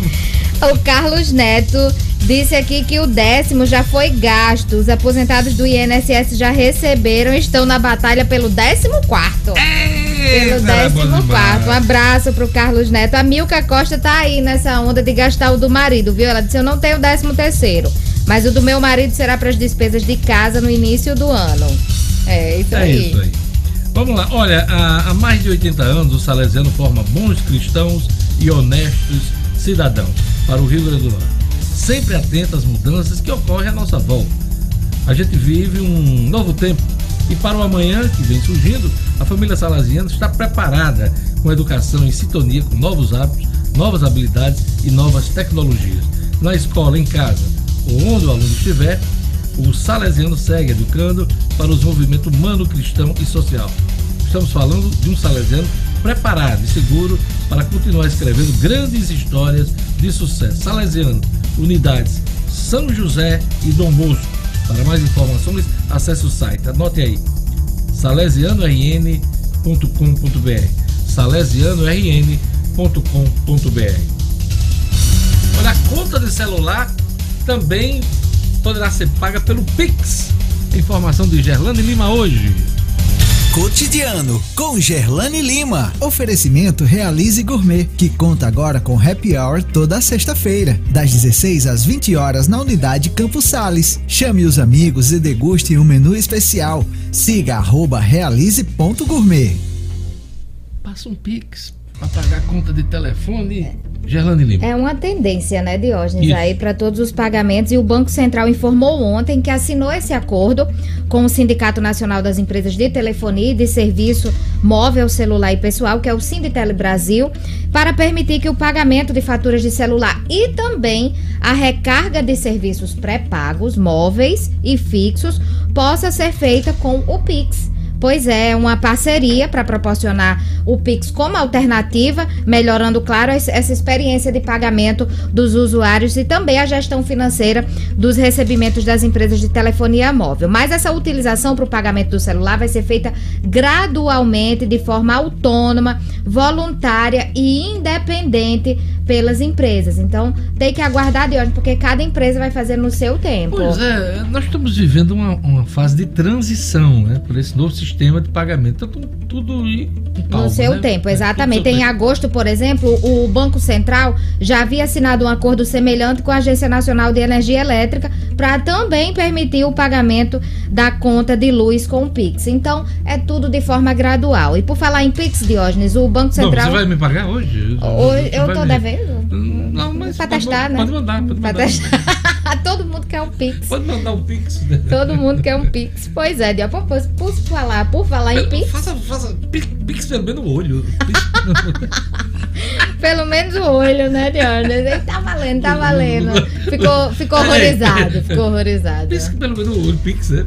O Carlos Neto disse aqui que o décimo já foi gasto. Os aposentados do INSS já receberam e estão na batalha pelo décimo quarto. Pelo décimo quarto. Um abraço pro Carlos Neto. A Milka Costa tá aí nessa onda de gastar o do marido, viu? Ela disse: Eu não tenho décimo terceiro. Mas o do meu marido será para as despesas de casa no início do ano. É, isso É aí. isso aí. Vamos lá, olha, há, há mais de 80 anos o Salesiano forma bons cristãos e honestos cidadãos para o Rio Grande do Norte. Sempre atento às mudanças que ocorrem à nossa volta. A gente vive um novo tempo e para o amanhã que vem surgindo, a família Salesiano está preparada com educação em sintonia com novos hábitos, novas habilidades e novas tecnologias. Na escola, em casa ou onde o aluno estiver, o Salesiano segue educando para o desenvolvimento humano, cristão e social. Estamos falando de um Salesiano preparado e seguro para continuar escrevendo grandes histórias de sucesso. Salesiano, unidades São José e Dom Bosco. Para mais informações, acesse o site. Anote aí: salesianorn.com.br. salesianorn.com.br. Olha, a conta de celular também poderá ser paga pelo Pix. Informação de Gerlane Lima hoje. Cotidiano com Gerlane Lima. Oferecimento Realize Gourmet, que conta agora com happy hour toda sexta-feira, das 16 às 20 horas na unidade Campos Sales. Chame os amigos e deguste um menu especial. Siga arroba realize.gourmet. Passa um Pix para pagar a conta de telefone. Gerlane Lima. É uma tendência, né, Diógenes, Isso. aí para todos os pagamentos. E o Banco Central informou ontem que assinou esse acordo com o Sindicato Nacional das Empresas de Telefonia e de Serviço Móvel, Celular e Pessoal, que é o Sinditele Brasil, para permitir que o pagamento de faturas de celular e também a recarga de serviços pré-pagos, móveis e fixos, possa ser feita com o Pix. Pois é, uma parceria para proporcionar o Pix como alternativa, melhorando, claro, es- essa experiência de pagamento dos usuários e também a gestão financeira dos recebimentos das empresas de telefonia móvel. Mas essa utilização para o pagamento do celular vai ser feita gradualmente, de forma autônoma, voluntária e independente pelas empresas. Então, tem que aguardar de hoje, porque cada empresa vai fazer no seu tempo. Pois é, nós estamos vivendo uma, uma fase de transição, né? Por esse novo sistema de pagamento. Então, tudo em calma, No seu né? tempo, É, exatamente. no Em tempo. agosto, por exemplo, o Banco Central já havia assinado um acordo semelhante com a Agência Nacional de Energia Elétrica para também permitir o pagamento da conta de luz com o Pix. Então, é tudo de forma gradual. E por falar em Pix, Diógenes, o Banco Não, Central. você vai me pagar hoje? Hoje eu tô me- devendo? Pra testar, né? pode mandar, pode Pra mandar. testar. Todo mundo quer um Pix. Pode mandar um Pix. Todo mundo quer um Pix. Pois é, Dió. Por, por, falar, por falar em Pix. Faça, faça Pix, pelo menos o olho. Pelo menos o olho, né? Ele Tá valendo, tá valendo. Ficou, ficou horrorizado, ficou horrorizado. Pix pelo menos o olho, Pix, é.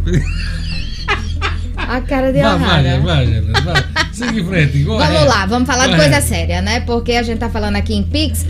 A cara de Vai, vai, vai, vai. Em frente. Vamos lá, vamos falar de coisa séria, né? Porque a gente tá falando aqui em Pix,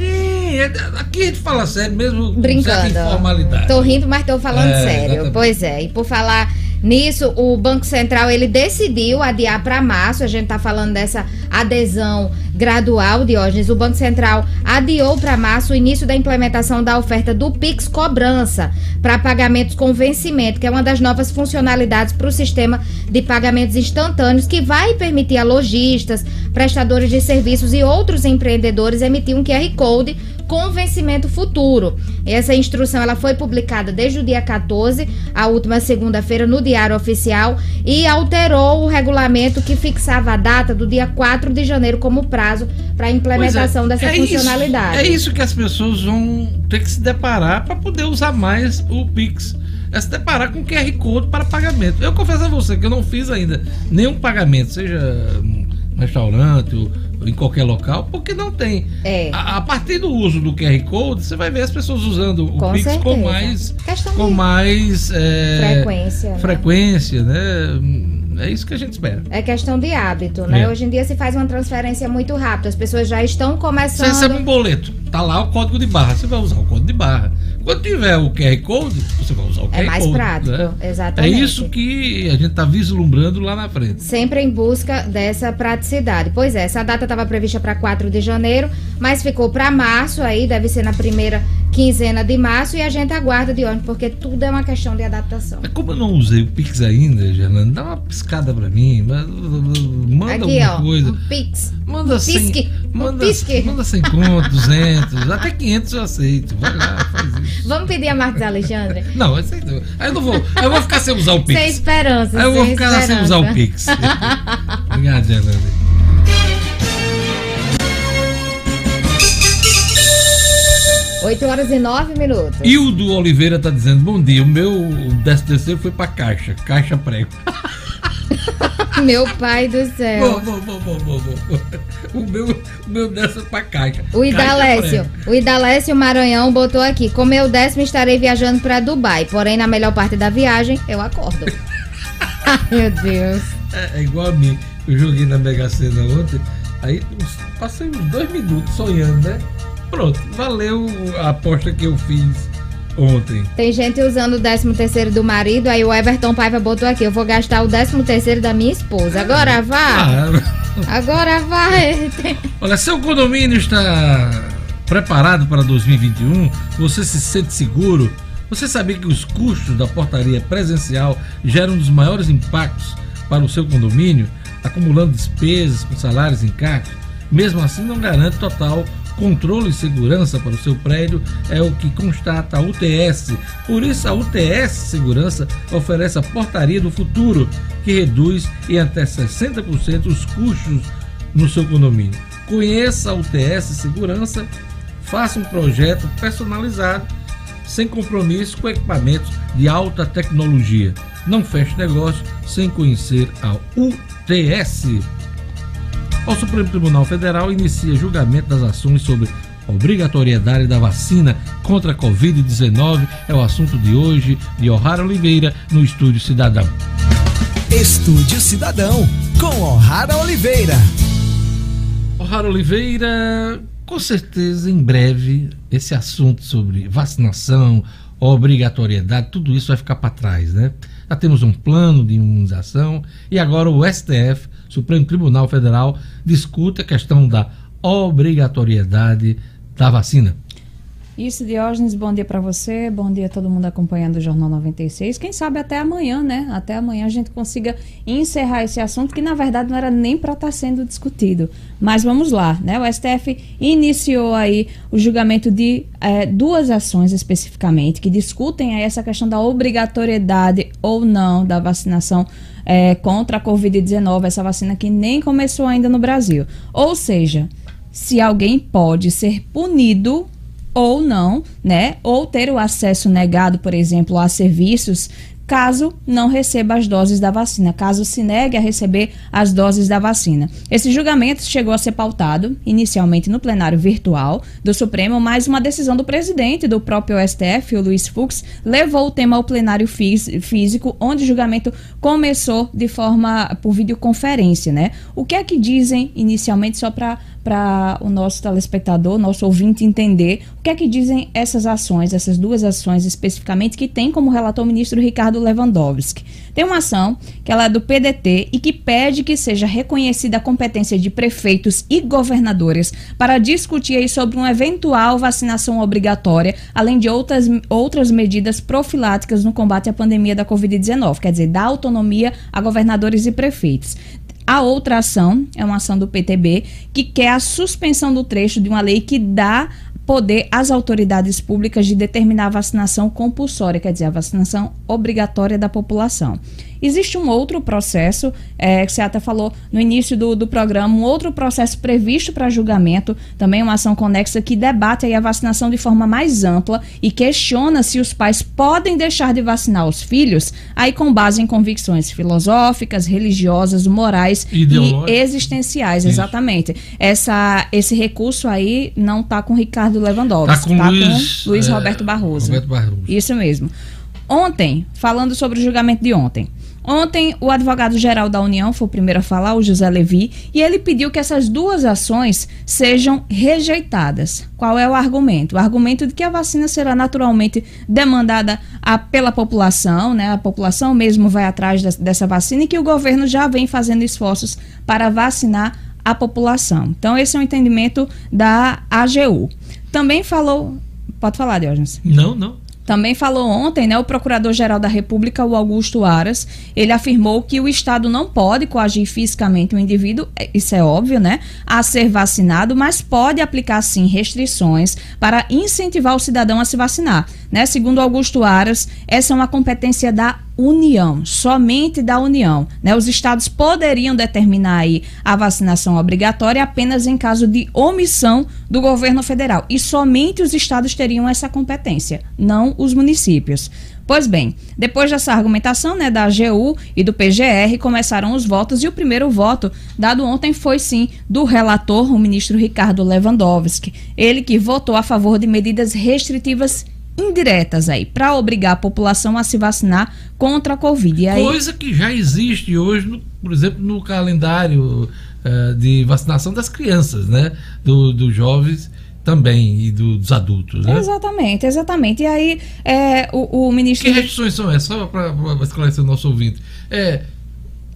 é- aqui a gente fala sério mesmo, brincando. certa informalidade. Tô rindo, mas tô falando É, sério. exatamente. Pois é. E por falar nisso, o Banco Central ele decidiu adiar para março. A gente tá falando dessa adesão gradual, Diógenes. O Banco Central adiou para março o início da implementação da oferta do Pix Cobrança para pagamentos com vencimento, que é uma das novas funcionalidades para o sistema de pagamentos instantâneos que vai permitir a lojistas, prestadores de serviços e outros empreendedores emitir um QR Code com vencimento futuro. Essa instrução ela foi publicada desde o dia 14, a última segunda-feira, no Diário Oficial e alterou o regulamento que fixava a data do dia 4 de janeiro como prazo para a implementação Pois é, dessa é isso, funcionalidade. é isso que as pessoas vão ter que se deparar para poder usar mais o Pix. É se deparar com QR Code para pagamento. Eu confesso a você que eu não fiz ainda nenhum pagamento, seja um restaurante ou em qualquer local, porque não tem. É. A, a partir do uso do QR Code, você vai ver as pessoas usando o Com Pix com certeza. mais, Questão com mais é, frequência. né? frequência, né? É isso que a gente espera. É questão de hábito, né? É. Hoje em dia se faz uma transferência muito rápida. As pessoas já estão Você começando. recebe um boleto, tá lá o código de barra, você vai usar o código de barra. Quando tiver o QR Code, você vai usar o QR É mais Code. prático, né? É exatamente. isso que a gente tá vislumbrando lá na frente. Sempre em busca dessa praticidade. Pois é, essa data estava prevista para 4 de janeiro, mas ficou para março, aí deve ser na primeira quinzena de março, e a gente aguarda de onde, porque tudo é uma questão de adaptação. Mas como eu não usei o Pix ainda, Gerlando, dá uma piscada pra mim, ma- manda Aqui, alguma ó, coisa. um Pix. Manda um 100, pisque, um manda, pisque. manda 100 conto, 200, até 500 eu aceito. Vai lá, faz isso. Vamos pedir a Marcos Alexandre? Não, esse aí eu não vou, aí eu vou ficar sem usar o Pix. Sem esperança, Aí eu vou sem ficar sem esperança. usar o Pix. Obrigado, Gerlando. 8 horas e 9 minutos. Hildo Oliveira tá dizendo: Bom dia, o meu 13 terceiro foi pra caixa, caixa prego. Meu pai do céu. Bom, bom, bom, bom, bom. O meu, o meu dessa pra caixa. O Idalécio, o Idalécio Maranhão botou aqui: com meu décimo estarei viajando para Dubai, porém na melhor parte da viagem eu acordo. Ai, meu Deus. É, é igual a mim. Eu joguei na Mega Sena ontem, aí passei uns dois minutos sonhando, né? Pronto, valeu a aposta que eu fiz ontem. Tem gente usando o décimo terceiro do marido, aí o Everton Paiva botou aqui: eu vou gastar o décimo terceiro da minha esposa. Agora vá! Ah, Agora vai! olha, seu condomínio está preparado para 2021? Você se sente seguro Você sabia que os custos da portaria presencial geram um dos maiores impactos para o seu condomínio, acumulando despesas com salários e encargos? Mesmo assim, não garante total controle e segurança para o seu prédio, é o que constata a UTS. Por isso, a UTS Segurança oferece a portaria do futuro, que reduz em até 60% os custos no seu condomínio. Conheça a UTS Segurança, faça um projeto personalizado, sem compromisso com equipamentos de alta tecnologia. Não feche negócio sem conhecer a UTS. O Supremo Tribunal Federal inicia julgamento das ações sobre obrigatoriedade da vacina contra a Covid-19. É o assunto de hoje de O'Hara Oliveira no Estúdio Cidadão. Estúdio Cidadão, com O'Hara Oliveira. O'Hara Oliveira, com certeza em breve esse assunto sobre vacinação, obrigatoriedade, tudo isso vai ficar para trás, né? Já temos um plano de imunização e agora o STF, Supremo Tribunal Federal, discute a questão da obrigatoriedade da vacina. Isso, Diógenes, bom dia para você, bom dia a todo mundo acompanhando o Jornal 96. Quem sabe até amanhã, né? Até amanhã a gente consiga encerrar esse assunto que na verdade não era nem para estar sendo discutido. Mas vamos lá, né? O STF iniciou aí o julgamento de eh, duas ações especificamente que discutem aí essa questão da obrigatoriedade ou não da vacinação eh, contra a Covid-19, essa vacina que nem começou ainda no Brasil. Ou seja, se alguém pode ser punido ou não, né? Ou ter o acesso negado, por exemplo, a serviços caso não receba as doses da vacina, caso se negue a receber as doses da vacina. Esse julgamento chegou a ser pautado inicialmente no plenário virtual do Supremo, mas uma decisão do presidente do próprio STF, o Luiz Fux, levou o tema ao plenário fís físico, onde o julgamento começou de forma por videoconferência, né? O que é que dizem inicialmente só para para o nosso telespectador, nosso ouvinte entender o que é que dizem essas ações, essas duas ações especificamente que tem como relator o ministro Ricardo Lewandowski. Tem uma ação que ela é do PDT e que pede que seja reconhecida a competência de prefeitos e governadores para discutir aí sobre uma eventual vacinação obrigatória, além de outras, outras medidas profiláticas no combate à pandemia da Covid-19, quer dizer, dar autonomia a governadores e prefeitos. A outra ação é uma ação do PTB que quer a suspensão do trecho de uma lei que dá poder às autoridades públicas de determinar a vacinação compulsória, quer dizer, a vacinação obrigatória da população. Existe um outro processo, é, que você até falou no início do, do programa, um outro processo previsto para julgamento, também uma ação conexa que debate a vacinação de forma mais ampla e questiona se os pais podem deixar de vacinar os filhos, aí com base em convicções filosóficas, religiosas, morais e existenciais, Isso. exatamente. Essa, esse recurso aí não está com Ricardo Lewandowski, Tá com Luiz, com Luiz é, Roberto Barroso. Roberto Barroso. Isso mesmo. Ontem, falando sobre o julgamento de ontem. Ontem, o advogado-geral da União foi o primeiro a falar, o José Levi, e ele pediu que essas duas ações sejam rejeitadas. Qual é o argumento? O argumento de que a vacina será naturalmente demandada a- pela população, né? A população mesmo vai atrás des- dessa vacina e que o governo já vem fazendo esforços para vacinar a população. Então, esse é o entendimento da AGU. Também falou. Pode falar, Diógenes. Não, não. Também falou ontem, né, o Procurador-Geral da República, o Augusto Aras, ele afirmou que o Estado não pode coagir fisicamente um indivíduo, é, isso é óbvio, né, a ser vacinado, mas pode aplicar sim restrições para incentivar o cidadão a se vacinar, né? Segundo Augusto Aras, essa é uma competência da União, somente da União, né? Os estados poderiam determinar aí a vacinação obrigatória apenas em caso de omissão do governo federal e somente os estados teriam essa competência, não os municípios. Pois bem, depois dessa argumentação né, da AGU e do PGR, começaram os votos e o primeiro voto dado ontem foi sim do relator, o ministro Ricardo Lewandowski. Ele que votou a favor de medidas restritivas indiretas aí, para obrigar a população a se vacinar contra a Covid. Aí, Coisa que já existe hoje, no- por exemplo, no calendário eh, de vacinação das crianças, né? Do- dos jovens também e do- dos adultos, né? Exatamente, exatamente. E aí, é, o, o ministro. Que restrições são essas? Só para esclarecer o nosso ouvinte. É,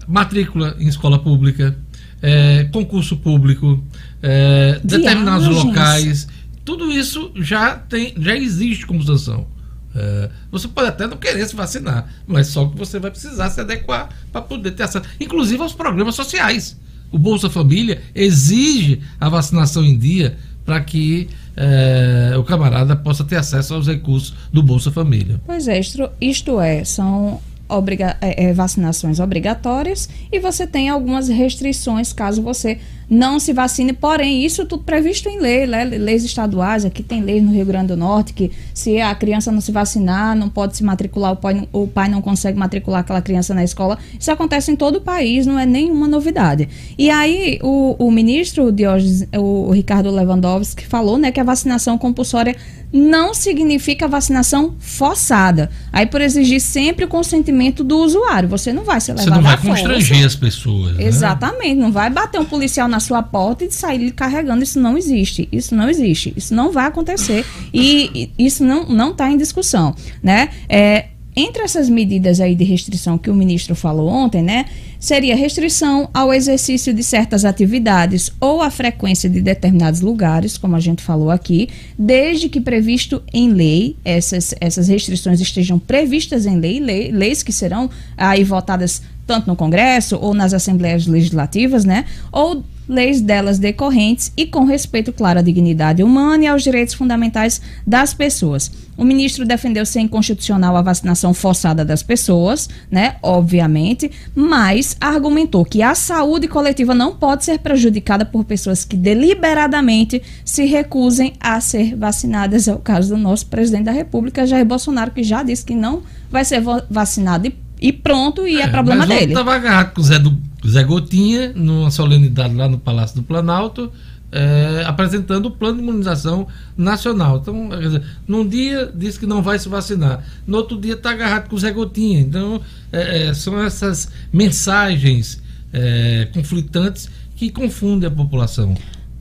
matrícula em escola pública, é, concurso público, é, determinados locais. Tudo isso já, tem, já existe como sanção. É, você pode até não querer se vacinar, mas só que você vai precisar se adequar para poder ter acesso, inclusive aos programas sociais. O Bolsa Família exige a vacinação em dia para que é, o camarada possa ter acesso aos recursos do Bolsa Família. Pois é, isto, isto é, são obriga é, é, vacinações obrigatórias e você tem algumas restrições caso você não se vacine, porém, isso tudo previsto em lei, né? leis estaduais, aqui tem lei no Rio Grande do Norte que se a criança não se vacinar, não pode se matricular, o pai, o pai não consegue matricular aquela criança na escola. Isso acontece em todo o país, não é nenhuma novidade. E aí, o, o ministro Diógenes, o, o Ricardo Lewandowski, falou né, que a vacinação compulsória não significa vacinação forçada. Aí, por exigir sempre o consentimento do usuário. Você não vai ser levado Você não vai força. constranger as pessoas. né? Exatamente, não vai bater um policial na sua porta e sair lhe carregando. Isso não existe. Isso não existe. Isso não vai acontecer. E, isso não não está em discussão, né? É, entre essas medidas aí de restrição que o ministro falou ontem, né, seria restrição ao exercício de certas atividades ou à frequência de determinados lugares, como a gente falou aqui, desde que previsto em lei, essas, essas restrições estejam previstas em lei, lei leis que serão aí votadas tanto no Congresso ou nas assembleias legislativas, né, ou leis delas decorrentes e com respeito, claro, à dignidade humana e aos direitos fundamentais das pessoas. O ministro defendeu ser inconstitucional a vacinação forçada das pessoas, né, obviamente, mas argumentou que a saúde coletiva não pode ser prejudicada por pessoas que deliberadamente se recusem a ser vacinadas. É o caso do nosso presidente da República, Jair Bolsonaro, que já disse que não vai ser vacinado e, e pronto, e é, problema mas dele. estava agarrado com o Zé, do, Zé Gotinha, numa solenidade lá no Palácio do Planalto, eh, apresentando o plano de imunização nacional. Então, quer dizer, num dia diz que não vai se vacinar, no outro dia está agarrado com o Zé Gotinha. Então, eh, são essas mensagens eh, conflitantes que confundem a população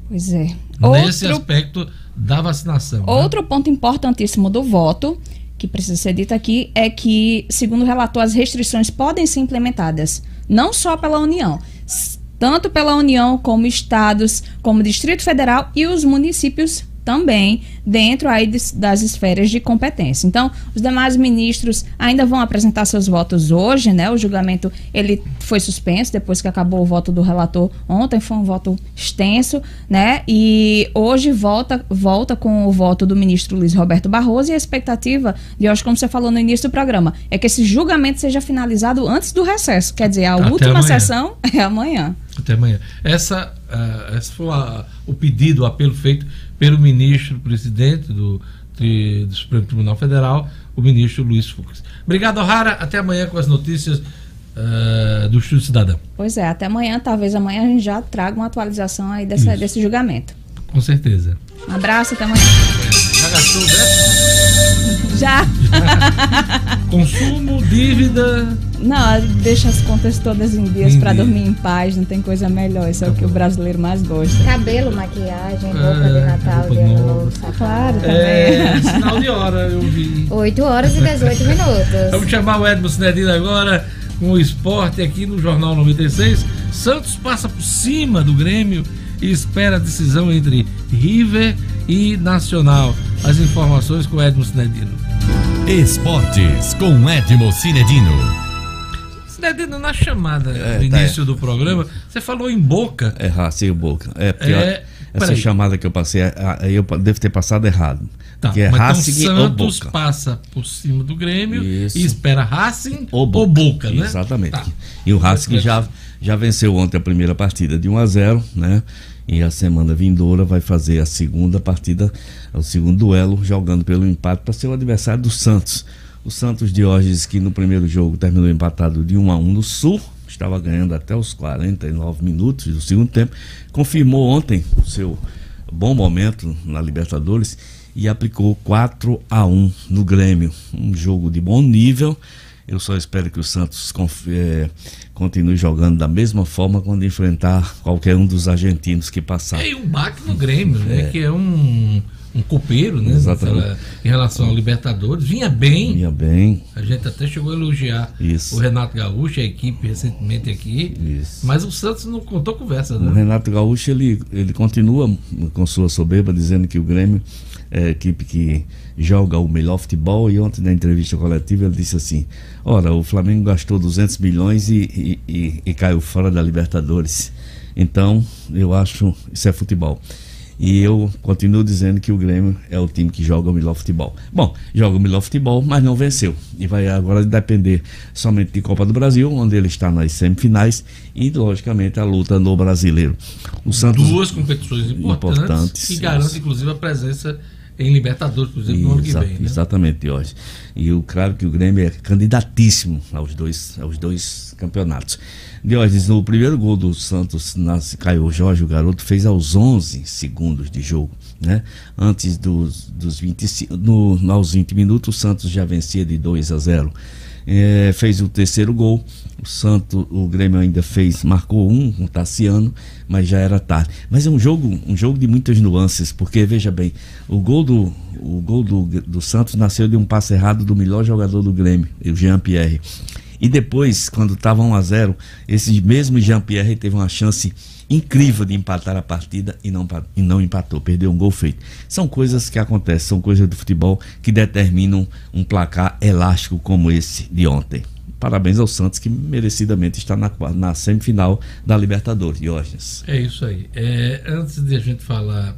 Pois é. nesse Outro aspecto da vacinação. né? Outro ponto importantíssimo do voto, que precisa ser dito aqui, é que, segundo o relator, as restrições podem ser implementadas não só pela União, tanto pela União como estados, como Distrito Federal e os municípios também dentro aí das esferas de competência. Então, os demais ministros ainda vão apresentar seus votos hoje, né? O julgamento ele foi suspenso depois que acabou o voto do relator ontem, foi um voto extenso, né? E hoje volta volta com o voto do ministro Luiz Roberto Barroso e a expectativa de hoje, como você falou no início do programa, é que esse julgamento seja finalizado antes do recesso, quer dizer, a Até última amanhã. sessão é amanhã. Até amanhã. Essa, ah, esse foi a- o pedido, o apelo feito pelo ministro presidente do, tri- do Supremo Tribunal Federal, o ministro Luiz Fux. Obrigado, O'Hara. Até amanhã com as notícias ah, do Estúdio Cidadão. Pois é, até amanhã, talvez amanhã a gente já traga uma atualização aí dessa, desse julgamento. Com certeza. Um abraço, até amanhã. Já gastou? Já. Consumo, dívida. Não, deixa as contas todas em dias dia. dormir em paz, não tem coisa melhor. Isso é o que o brasileiro mais gosta. Cabelo, maquiagem, roupa de É, Natal, roupa de Ano. Novo, sapato. Claro, também. É, sinal de hora, eu vi. 8 horas e 18 minutos. Vamos chamar o Edmo Cinedino agora com o esporte aqui no Jornal 96. Santos passa por cima do Grêmio e espera a decisão entre River e Nacional. As informações com o Edmo Cinedino. Esportes com Edmo Cinedino. Cinedino, na chamada É, no tá, início do programa, você falou em boca. É Racing Boca. É, porque É, essa peraí. chamada que eu passei, a- aí eu devo ter passado errado. Tá, que é mas Racing então ou Santos Boca. passa por cima do Grêmio Isso. e espera Racing Ou ou Boca, Boca, né? Exatamente. Tá. E o Racing já, já venceu ontem a primeira partida de 1 a 0 né? E a semana vindoura vai fazer a segunda partida, o segundo duelo, jogando pelo empate para ser o adversário do Santos. O Santos Diógenes, que no primeiro jogo terminou empatado de 1 a 1 no Sul, estava ganhando até os 49 minutos do segundo tempo, confirmou ontem o seu bom momento na Libertadores e aplicou 4 a 1 no Grêmio. Um jogo de bom nível. Eu só espero que o Santos eh, continue jogando da mesma forma quando enfrentar qualquer um dos argentinos que passar. E um baque no Grêmio, né? É. Que é um, um copeiro, né? Exatamente. Em relação ao Libertadores. Vinha bem. Vinha bem. A gente até chegou a elogiar Isso. o Renato Gaúcho, a equipe recentemente aqui. Isso. Mas o Santos não contou conversa, O né? Renato Gaúcho ele, ele continua com sua soberba dizendo que o Grêmio é, equipe que joga o melhor futebol. E ontem, na entrevista coletiva, ele disse assim: Ora, o Flamengo gastou 200 milhões e, e, e, e caiu fora da Libertadores. Então, eu acho isso é futebol. E eu continuo dizendo que o Grêmio é o time que joga o melhor futebol. Bom, joga o melhor futebol, mas não venceu. E vai agora depender somente de Copa do Brasil, onde ele está nas semifinais, e logicamente a luta no brasileiro. O Santos, Duas competições importantes, Importantes, que garantem, inclusive, a presença em Libertadores, por exemplo, no ano que vem. Né? Exatamente, hoje. E o claro que o Grêmio é candidatíssimo aos dois, aos dois campeonatos. Diógenes, no primeiro gol do Santos, nas, Caio Jorge, o garoto, fez aos 11 segundos de jogo. Né? Antes dos, dos 25, no, aos 20 minutos, o Santos já vencia de 2 a 0. É, fez o terceiro gol. O Santo, o Grêmio ainda fez, marcou um com o Tassiano, mas já era tarde. Mas é um jogo, um jogo de muitas nuances, porque veja bem, o gol do, o gol do, do Santos nasceu de um passe errado do melhor jogador do Grêmio, o Jean Pierre. E depois, quando estava 1 a 0, esse mesmo Jean Pierre teve uma chance incrível de empatar a partida e não, e não empatou, perdeu um gol feito. São coisas que acontecem, são coisas do futebol que determinam um placar elástico como esse de ontem. Parabéns ao Santos que merecidamente está na, na semifinal da Libertadores, Diógenes. É isso aí. É, antes de a gente falar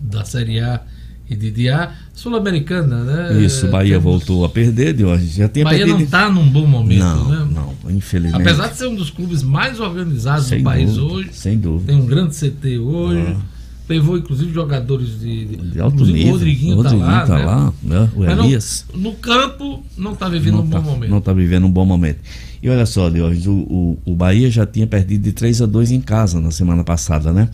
da Série A e de D A, Sul-Americana, né? Isso, Bahia Temos- voltou a perder, Diógenes. Já tinha Bahia perdido. não está num bom momento, Não, né? não, infelizmente. Apesar de ser um dos clubes mais organizados Sem do país dúvida, hoje, Sem dúvida. tem um grande CT hoje, Ah. levou inclusive jogadores de, de, De alto nível. o Rodriguinho, Rodriguinho tá lá, tá né? lá, né? O Mas não- Elias. no campo não está vivendo um tá, bom momento. Não está vivendo um bom momento. E olha só, Diógenes, o, o, o Bahia já tinha perdido de 3 a 2 em casa na semana passada, né?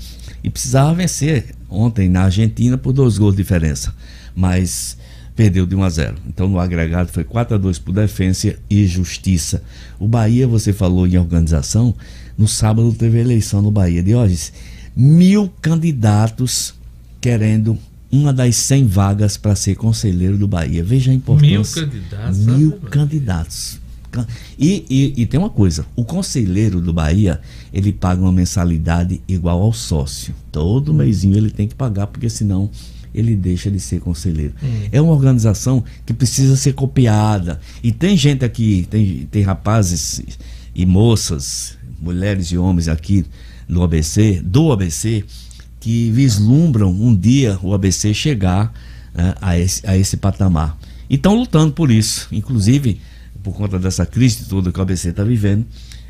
E precisava vencer ontem na Argentina por dois gols de diferença. Mas perdeu de 1 a 0. Então no agregado foi 4 a 2 por Defensa e Justiça. O Bahia, você falou em organização, no sábado teve eleição no Bahia. Diógenes, mil candidatos querendo uma das 100 vagas para ser conselheiro do Bahia. Veja a importância. Mil candidatos, Mil candidatos. E, e, e tem uma coisa: o conselheiro do Bahia ele paga uma mensalidade igual ao sócio. Todo mêsinho ele tem que pagar, porque senão ele deixa de ser conselheiro. Hum. É uma organização que precisa ser copiada. E tem gente aqui, tem, tem rapazes e moças, mulheres e homens aqui no ABC, do ABC, que vislumbram um dia o ABC chegar né, a, esse, a esse patamar. E estão lutando por isso. Inclusive, por conta dessa crise toda que o ABC está vivendo,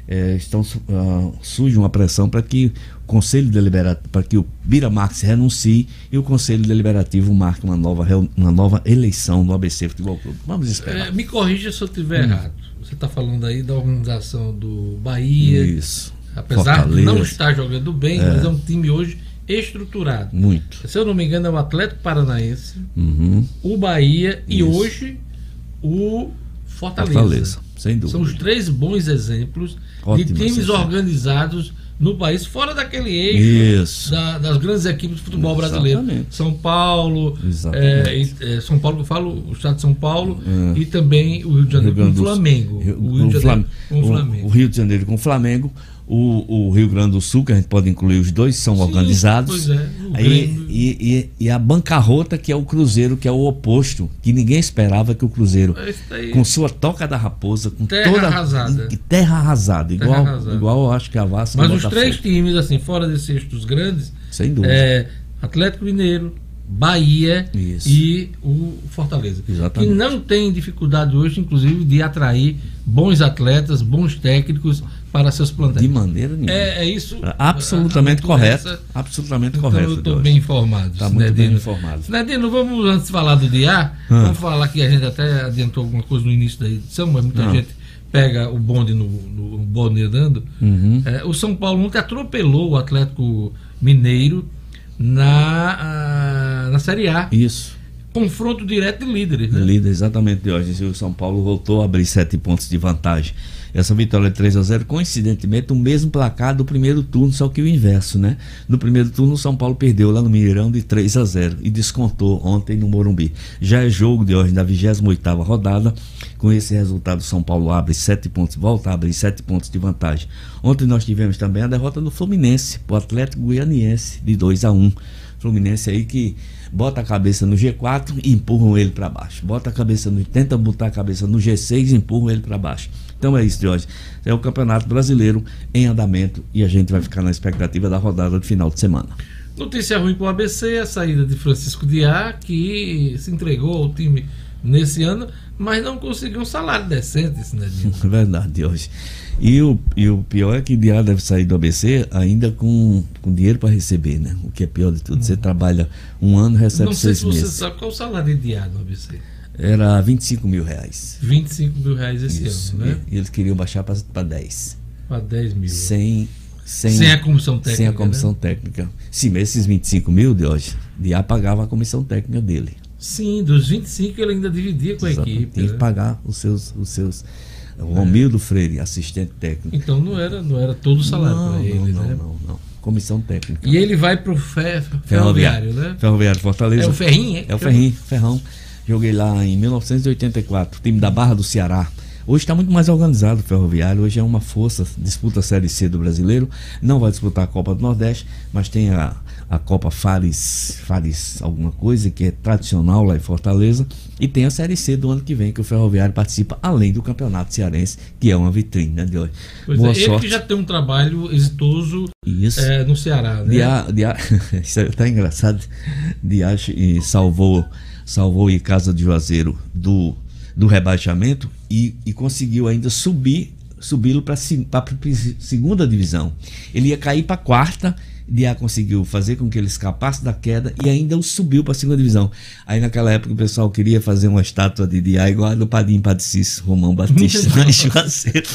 eh, estão, ah, surge uma pressão para que o Conselho Deliberativo, para que o Bira Marx renuncie e o Conselho Deliberativo marque uma nova, uma nova eleição no ABC Futebol Clube. Vamos esperar. É, me corrija se eu estiver Hum. errado. Você está falando aí da organização do Bahia. Isso. Apesar de Fortaleza. não estar jogando bem, É. mas é um time hoje estruturado. Muito. Se eu não me engano, é o Atlético Paranaense, Uhum. o Bahia e Isso. hoje o Fortaleza. Fortaleza, sem dúvida. São os três bons exemplos Ótimo de times organizados no país, fora daquele eixo Isso. da- das grandes equipes de futebol brasileiro. Exatamente. São Paulo, é, é, São Paulo eu falo, o estado de São Paulo É. e também o Rio de Janeiro com o Grande do- Flamengo. Rio- O Rio de o Janeiro Flam- com o o- Flamengo. o Rio de Janeiro com o Flamengo. O, o Rio Grande do Sul, que a gente pode incluir os dois, são Sim, organizados. pois é, Aí, e, e, e a bancarrota, que é o Cruzeiro, que é o oposto, que ninguém esperava que o Cruzeiro, É com sua toca da raposa, com Terra toda. arrasada. Terra arrasada. Terra Igual, arrasada. igual eu acho que a Vasco. Mas os três times, assim, fora desses eixos grandes, Sem dúvida. é Atlético Mineiro, Bahia Isso. e o Fortaleza. Exatamente. Que não tem dificuldade hoje, inclusive, de atrair bons atletas, bons técnicos para seus plantéis. De maneira nenhuma. É, é isso. Absolutamente a- a correto. essa- Absolutamente Então correto. eu estou bem informado. Tá muito bem informado. Sinedino, vamos antes de falar do dia, Ah. vamos falar que a gente até adiantou alguma coisa no início da edição, mas muita Ah. gente pega o bonde no, no bonde andando. Uhum. É, o São Paulo ontem atropelou o Atlético Mineiro na, ah, na Série A. Isso. Confronto direto de líderes. Né? Líder, exatamente, Diógenes. E o São Paulo voltou a abrir sete pontos de vantagem. Essa vitória de 3 a 0 coincidentemente, o mesmo placar do primeiro turno, só que o inverso, né? No primeiro turno, o São Paulo perdeu lá no Mineirão de 3 a 0 e descontou ontem no Morumbi. Já é jogo de hoje, da 28 rodada. Com esse resultado, o São Paulo abre sete pontos, volta a abrir sete pontos de vantagem. Ontem nós tivemos também a derrota do Fluminense, o Atlético Goianiense, de 2 a 1 Fluminense aí que bota a cabeça no G4 e empurram ele para baixo. Bota a cabeça no tenta botar a cabeça no G6 e empurram ele para baixo. Então é isso, Jorge. É o Campeonato Brasileiro em andamento e a gente vai ficar na expectativa da rodada de final de semana. Notícia ruim para o ABC, a saída de Francisco Diá, que se entregou ao time nesse ano, mas não conseguiu um salário decente. É verdade, hoje. E o, e o pior é que Diá deve sair do ABC ainda com, com dinheiro para receber, né? O que é pior de tudo. Você trabalha um ano, recebe Não sei seis se você meses. sabe qual é o salário de Diá no ABC. Era 25 mil reais. 25 mil reais esse Isso. ano, né? E, eles queriam baixar para 10. Para 10 mil. Sem, sem, Sem a comissão Sem a técnica, comissão né? técnica. Sim, mas esses 25 mil, de hoje, Diá pagava a comissão técnica dele. Sim, dos 25 ele ainda dividia com a equipe. Que né? pagar os seus. Os seus o Romildo Freire, assistente técnico. Então não era, não era todo o salário Não, para não, eles, não, né? não, não. Comissão técnica. E ele vai pro fe, ferroviário, né? Ferroviário Fortaleza. É o Ferrinho, é? É o Ferrinho, Ferrão. Joguei lá em 1984, time da Barra do Ceará. Hoje está muito mais organizado o Ferroviário, hoje é uma força, disputa a Série C do brasileiro, não vai disputar a Copa do Nordeste, mas tem a, a Copa Fares, Fares alguma coisa, que é tradicional lá em Fortaleza, e tem a Série C do ano que vem, que o Ferroviário participa, além do Campeonato Cearense, que é uma vitrine, né, de hoje. Pois Boa é, ele sorte. que já tem um trabalho exitoso Isso. é, no Ceará, né? Dia, dia, isso é tá engraçado. Dias e salvou, salvou o Casa de Juazeiro do, do rebaixamento e, e conseguiu ainda subir, subi-lo para a segunda divisão. Ele ia cair para a quarta. Diá conseguiu fazer com que ele escapasse da queda e ainda o subiu para a segunda divisão. Aí naquela época o pessoal queria fazer uma estátua de Diá igual a do Padim Padicício, Romão Batista, Juazeiro.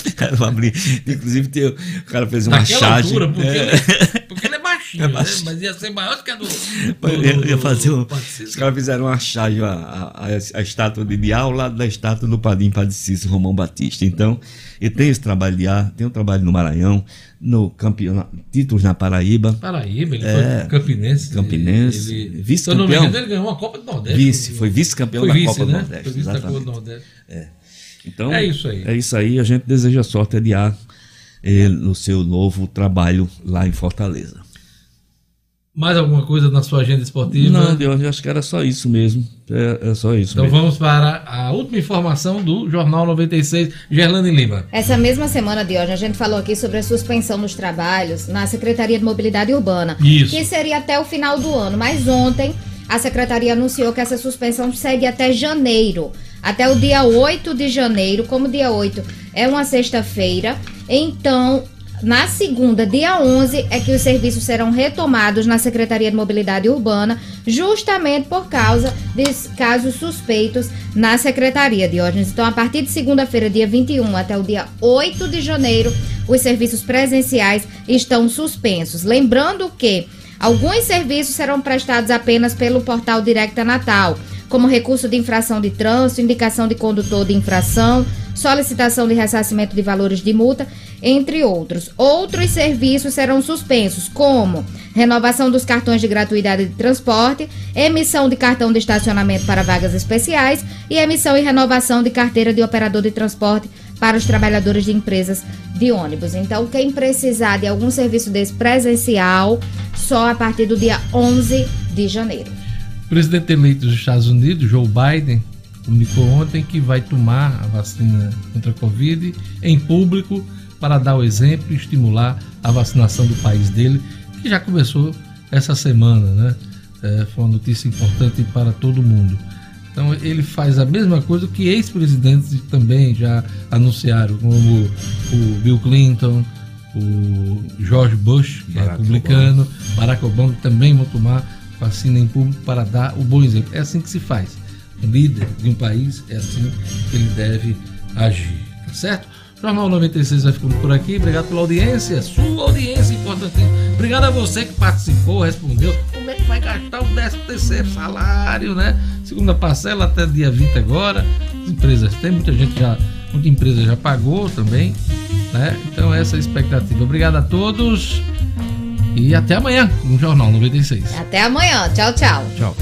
Abri- Inclusive tem- o cara fez uma Naquela charge. altura, porque, É. ele, porque ele é baixinho, É né? Mas ia ser maior do que a do. Eu ia, ia fazer um. Os caras fizeram uma charge, a, a, a, estátua de Diá ao lado da estátua do Padim Padicício, Romão Batista. Então, e tem esse trabalho de ar, tem um trabalho no Maranhão, no campeonato, títulos na Paraíba. Paraíba, ele É, foi Campinense. Campinense, Ele, se eu não me vice-campeão. engano, ele ganhou uma Copa do Nordeste. Vice, foi vice-campeão da vice, Copa do né? Nordeste. Foi vice da Copa do Nordeste. Então, É isso aí. É isso aí. A gente deseja sorte a Diá eh, no seu novo trabalho lá em Fortaleza. Mais alguma coisa na sua agenda esportiva? Não, Deus, eu acho que era só isso mesmo. É, é só isso Então mesmo. vamos para a última informação do Jornal 96, Gerlane Lima. Essa mesma semana de hoje, a gente falou aqui sobre a suspensão dos trabalhos na Secretaria de Mobilidade Urbana. Isso. Que seria até o final do ano. Mas ontem, a Secretaria anunciou que essa suspensão segue até janeiro. Até o dia 8 de janeiro. Como dia 8 é uma sexta-feira, então. Na segunda, dia 11, é que os serviços serão retomados na Secretaria de Mobilidade Urbana, justamente por causa de casos suspeitos na Secretaria, Diógenes. Então, a partir de segunda-feira, dia 21, até o dia 8 de janeiro, os serviços presenciais estão suspensos. Lembrando que alguns serviços serão prestados apenas pelo portal Directa Natal, como recurso de infração de trânsito, indicação de condutor de infração, solicitação de ressarcimento de valores de multa, entre outros. Outros serviços serão suspensos, como renovação dos cartões de gratuidade de transporte, emissão de cartão de estacionamento para vagas especiais e emissão e renovação de carteira de operador de transporte para os trabalhadores de empresas de ônibus. Então, quem precisar de algum serviço desse presencial, só a partir do dia 11 de janeiro. O presidente eleito dos Estados Unidos, Joe Biden, comunicou ontem que vai tomar a vacina contra a Covid em público para dar o exemplo e estimular a vacinação do país dele, que já começou essa semana, né? É, foi uma notícia importante para todo mundo. Então ele faz a mesma coisa que ex-presidentes também já anunciaram, como o Bill Clinton, o George Bush, que é republicano, Barack Obama também vão tomar vacina em público para dar o bom exemplo. É assim que se faz. Um líder de um país é assim que ele deve agir, tá certo? Jornal 96 vai ficando por aqui. Obrigado pela audiência, sua audiência importantíssima. Obrigado a você que participou, respondeu. Como é que vai gastar o 13 terceiro salário, né? Segunda parcela até dia 20 agora. As empresas têm, muita gente já, muita empresa já pagou também, né? Então essa é a expectativa. Obrigado a todos e até amanhã no Jornal 96. Até amanhã. Tchau, tchau. Tchau.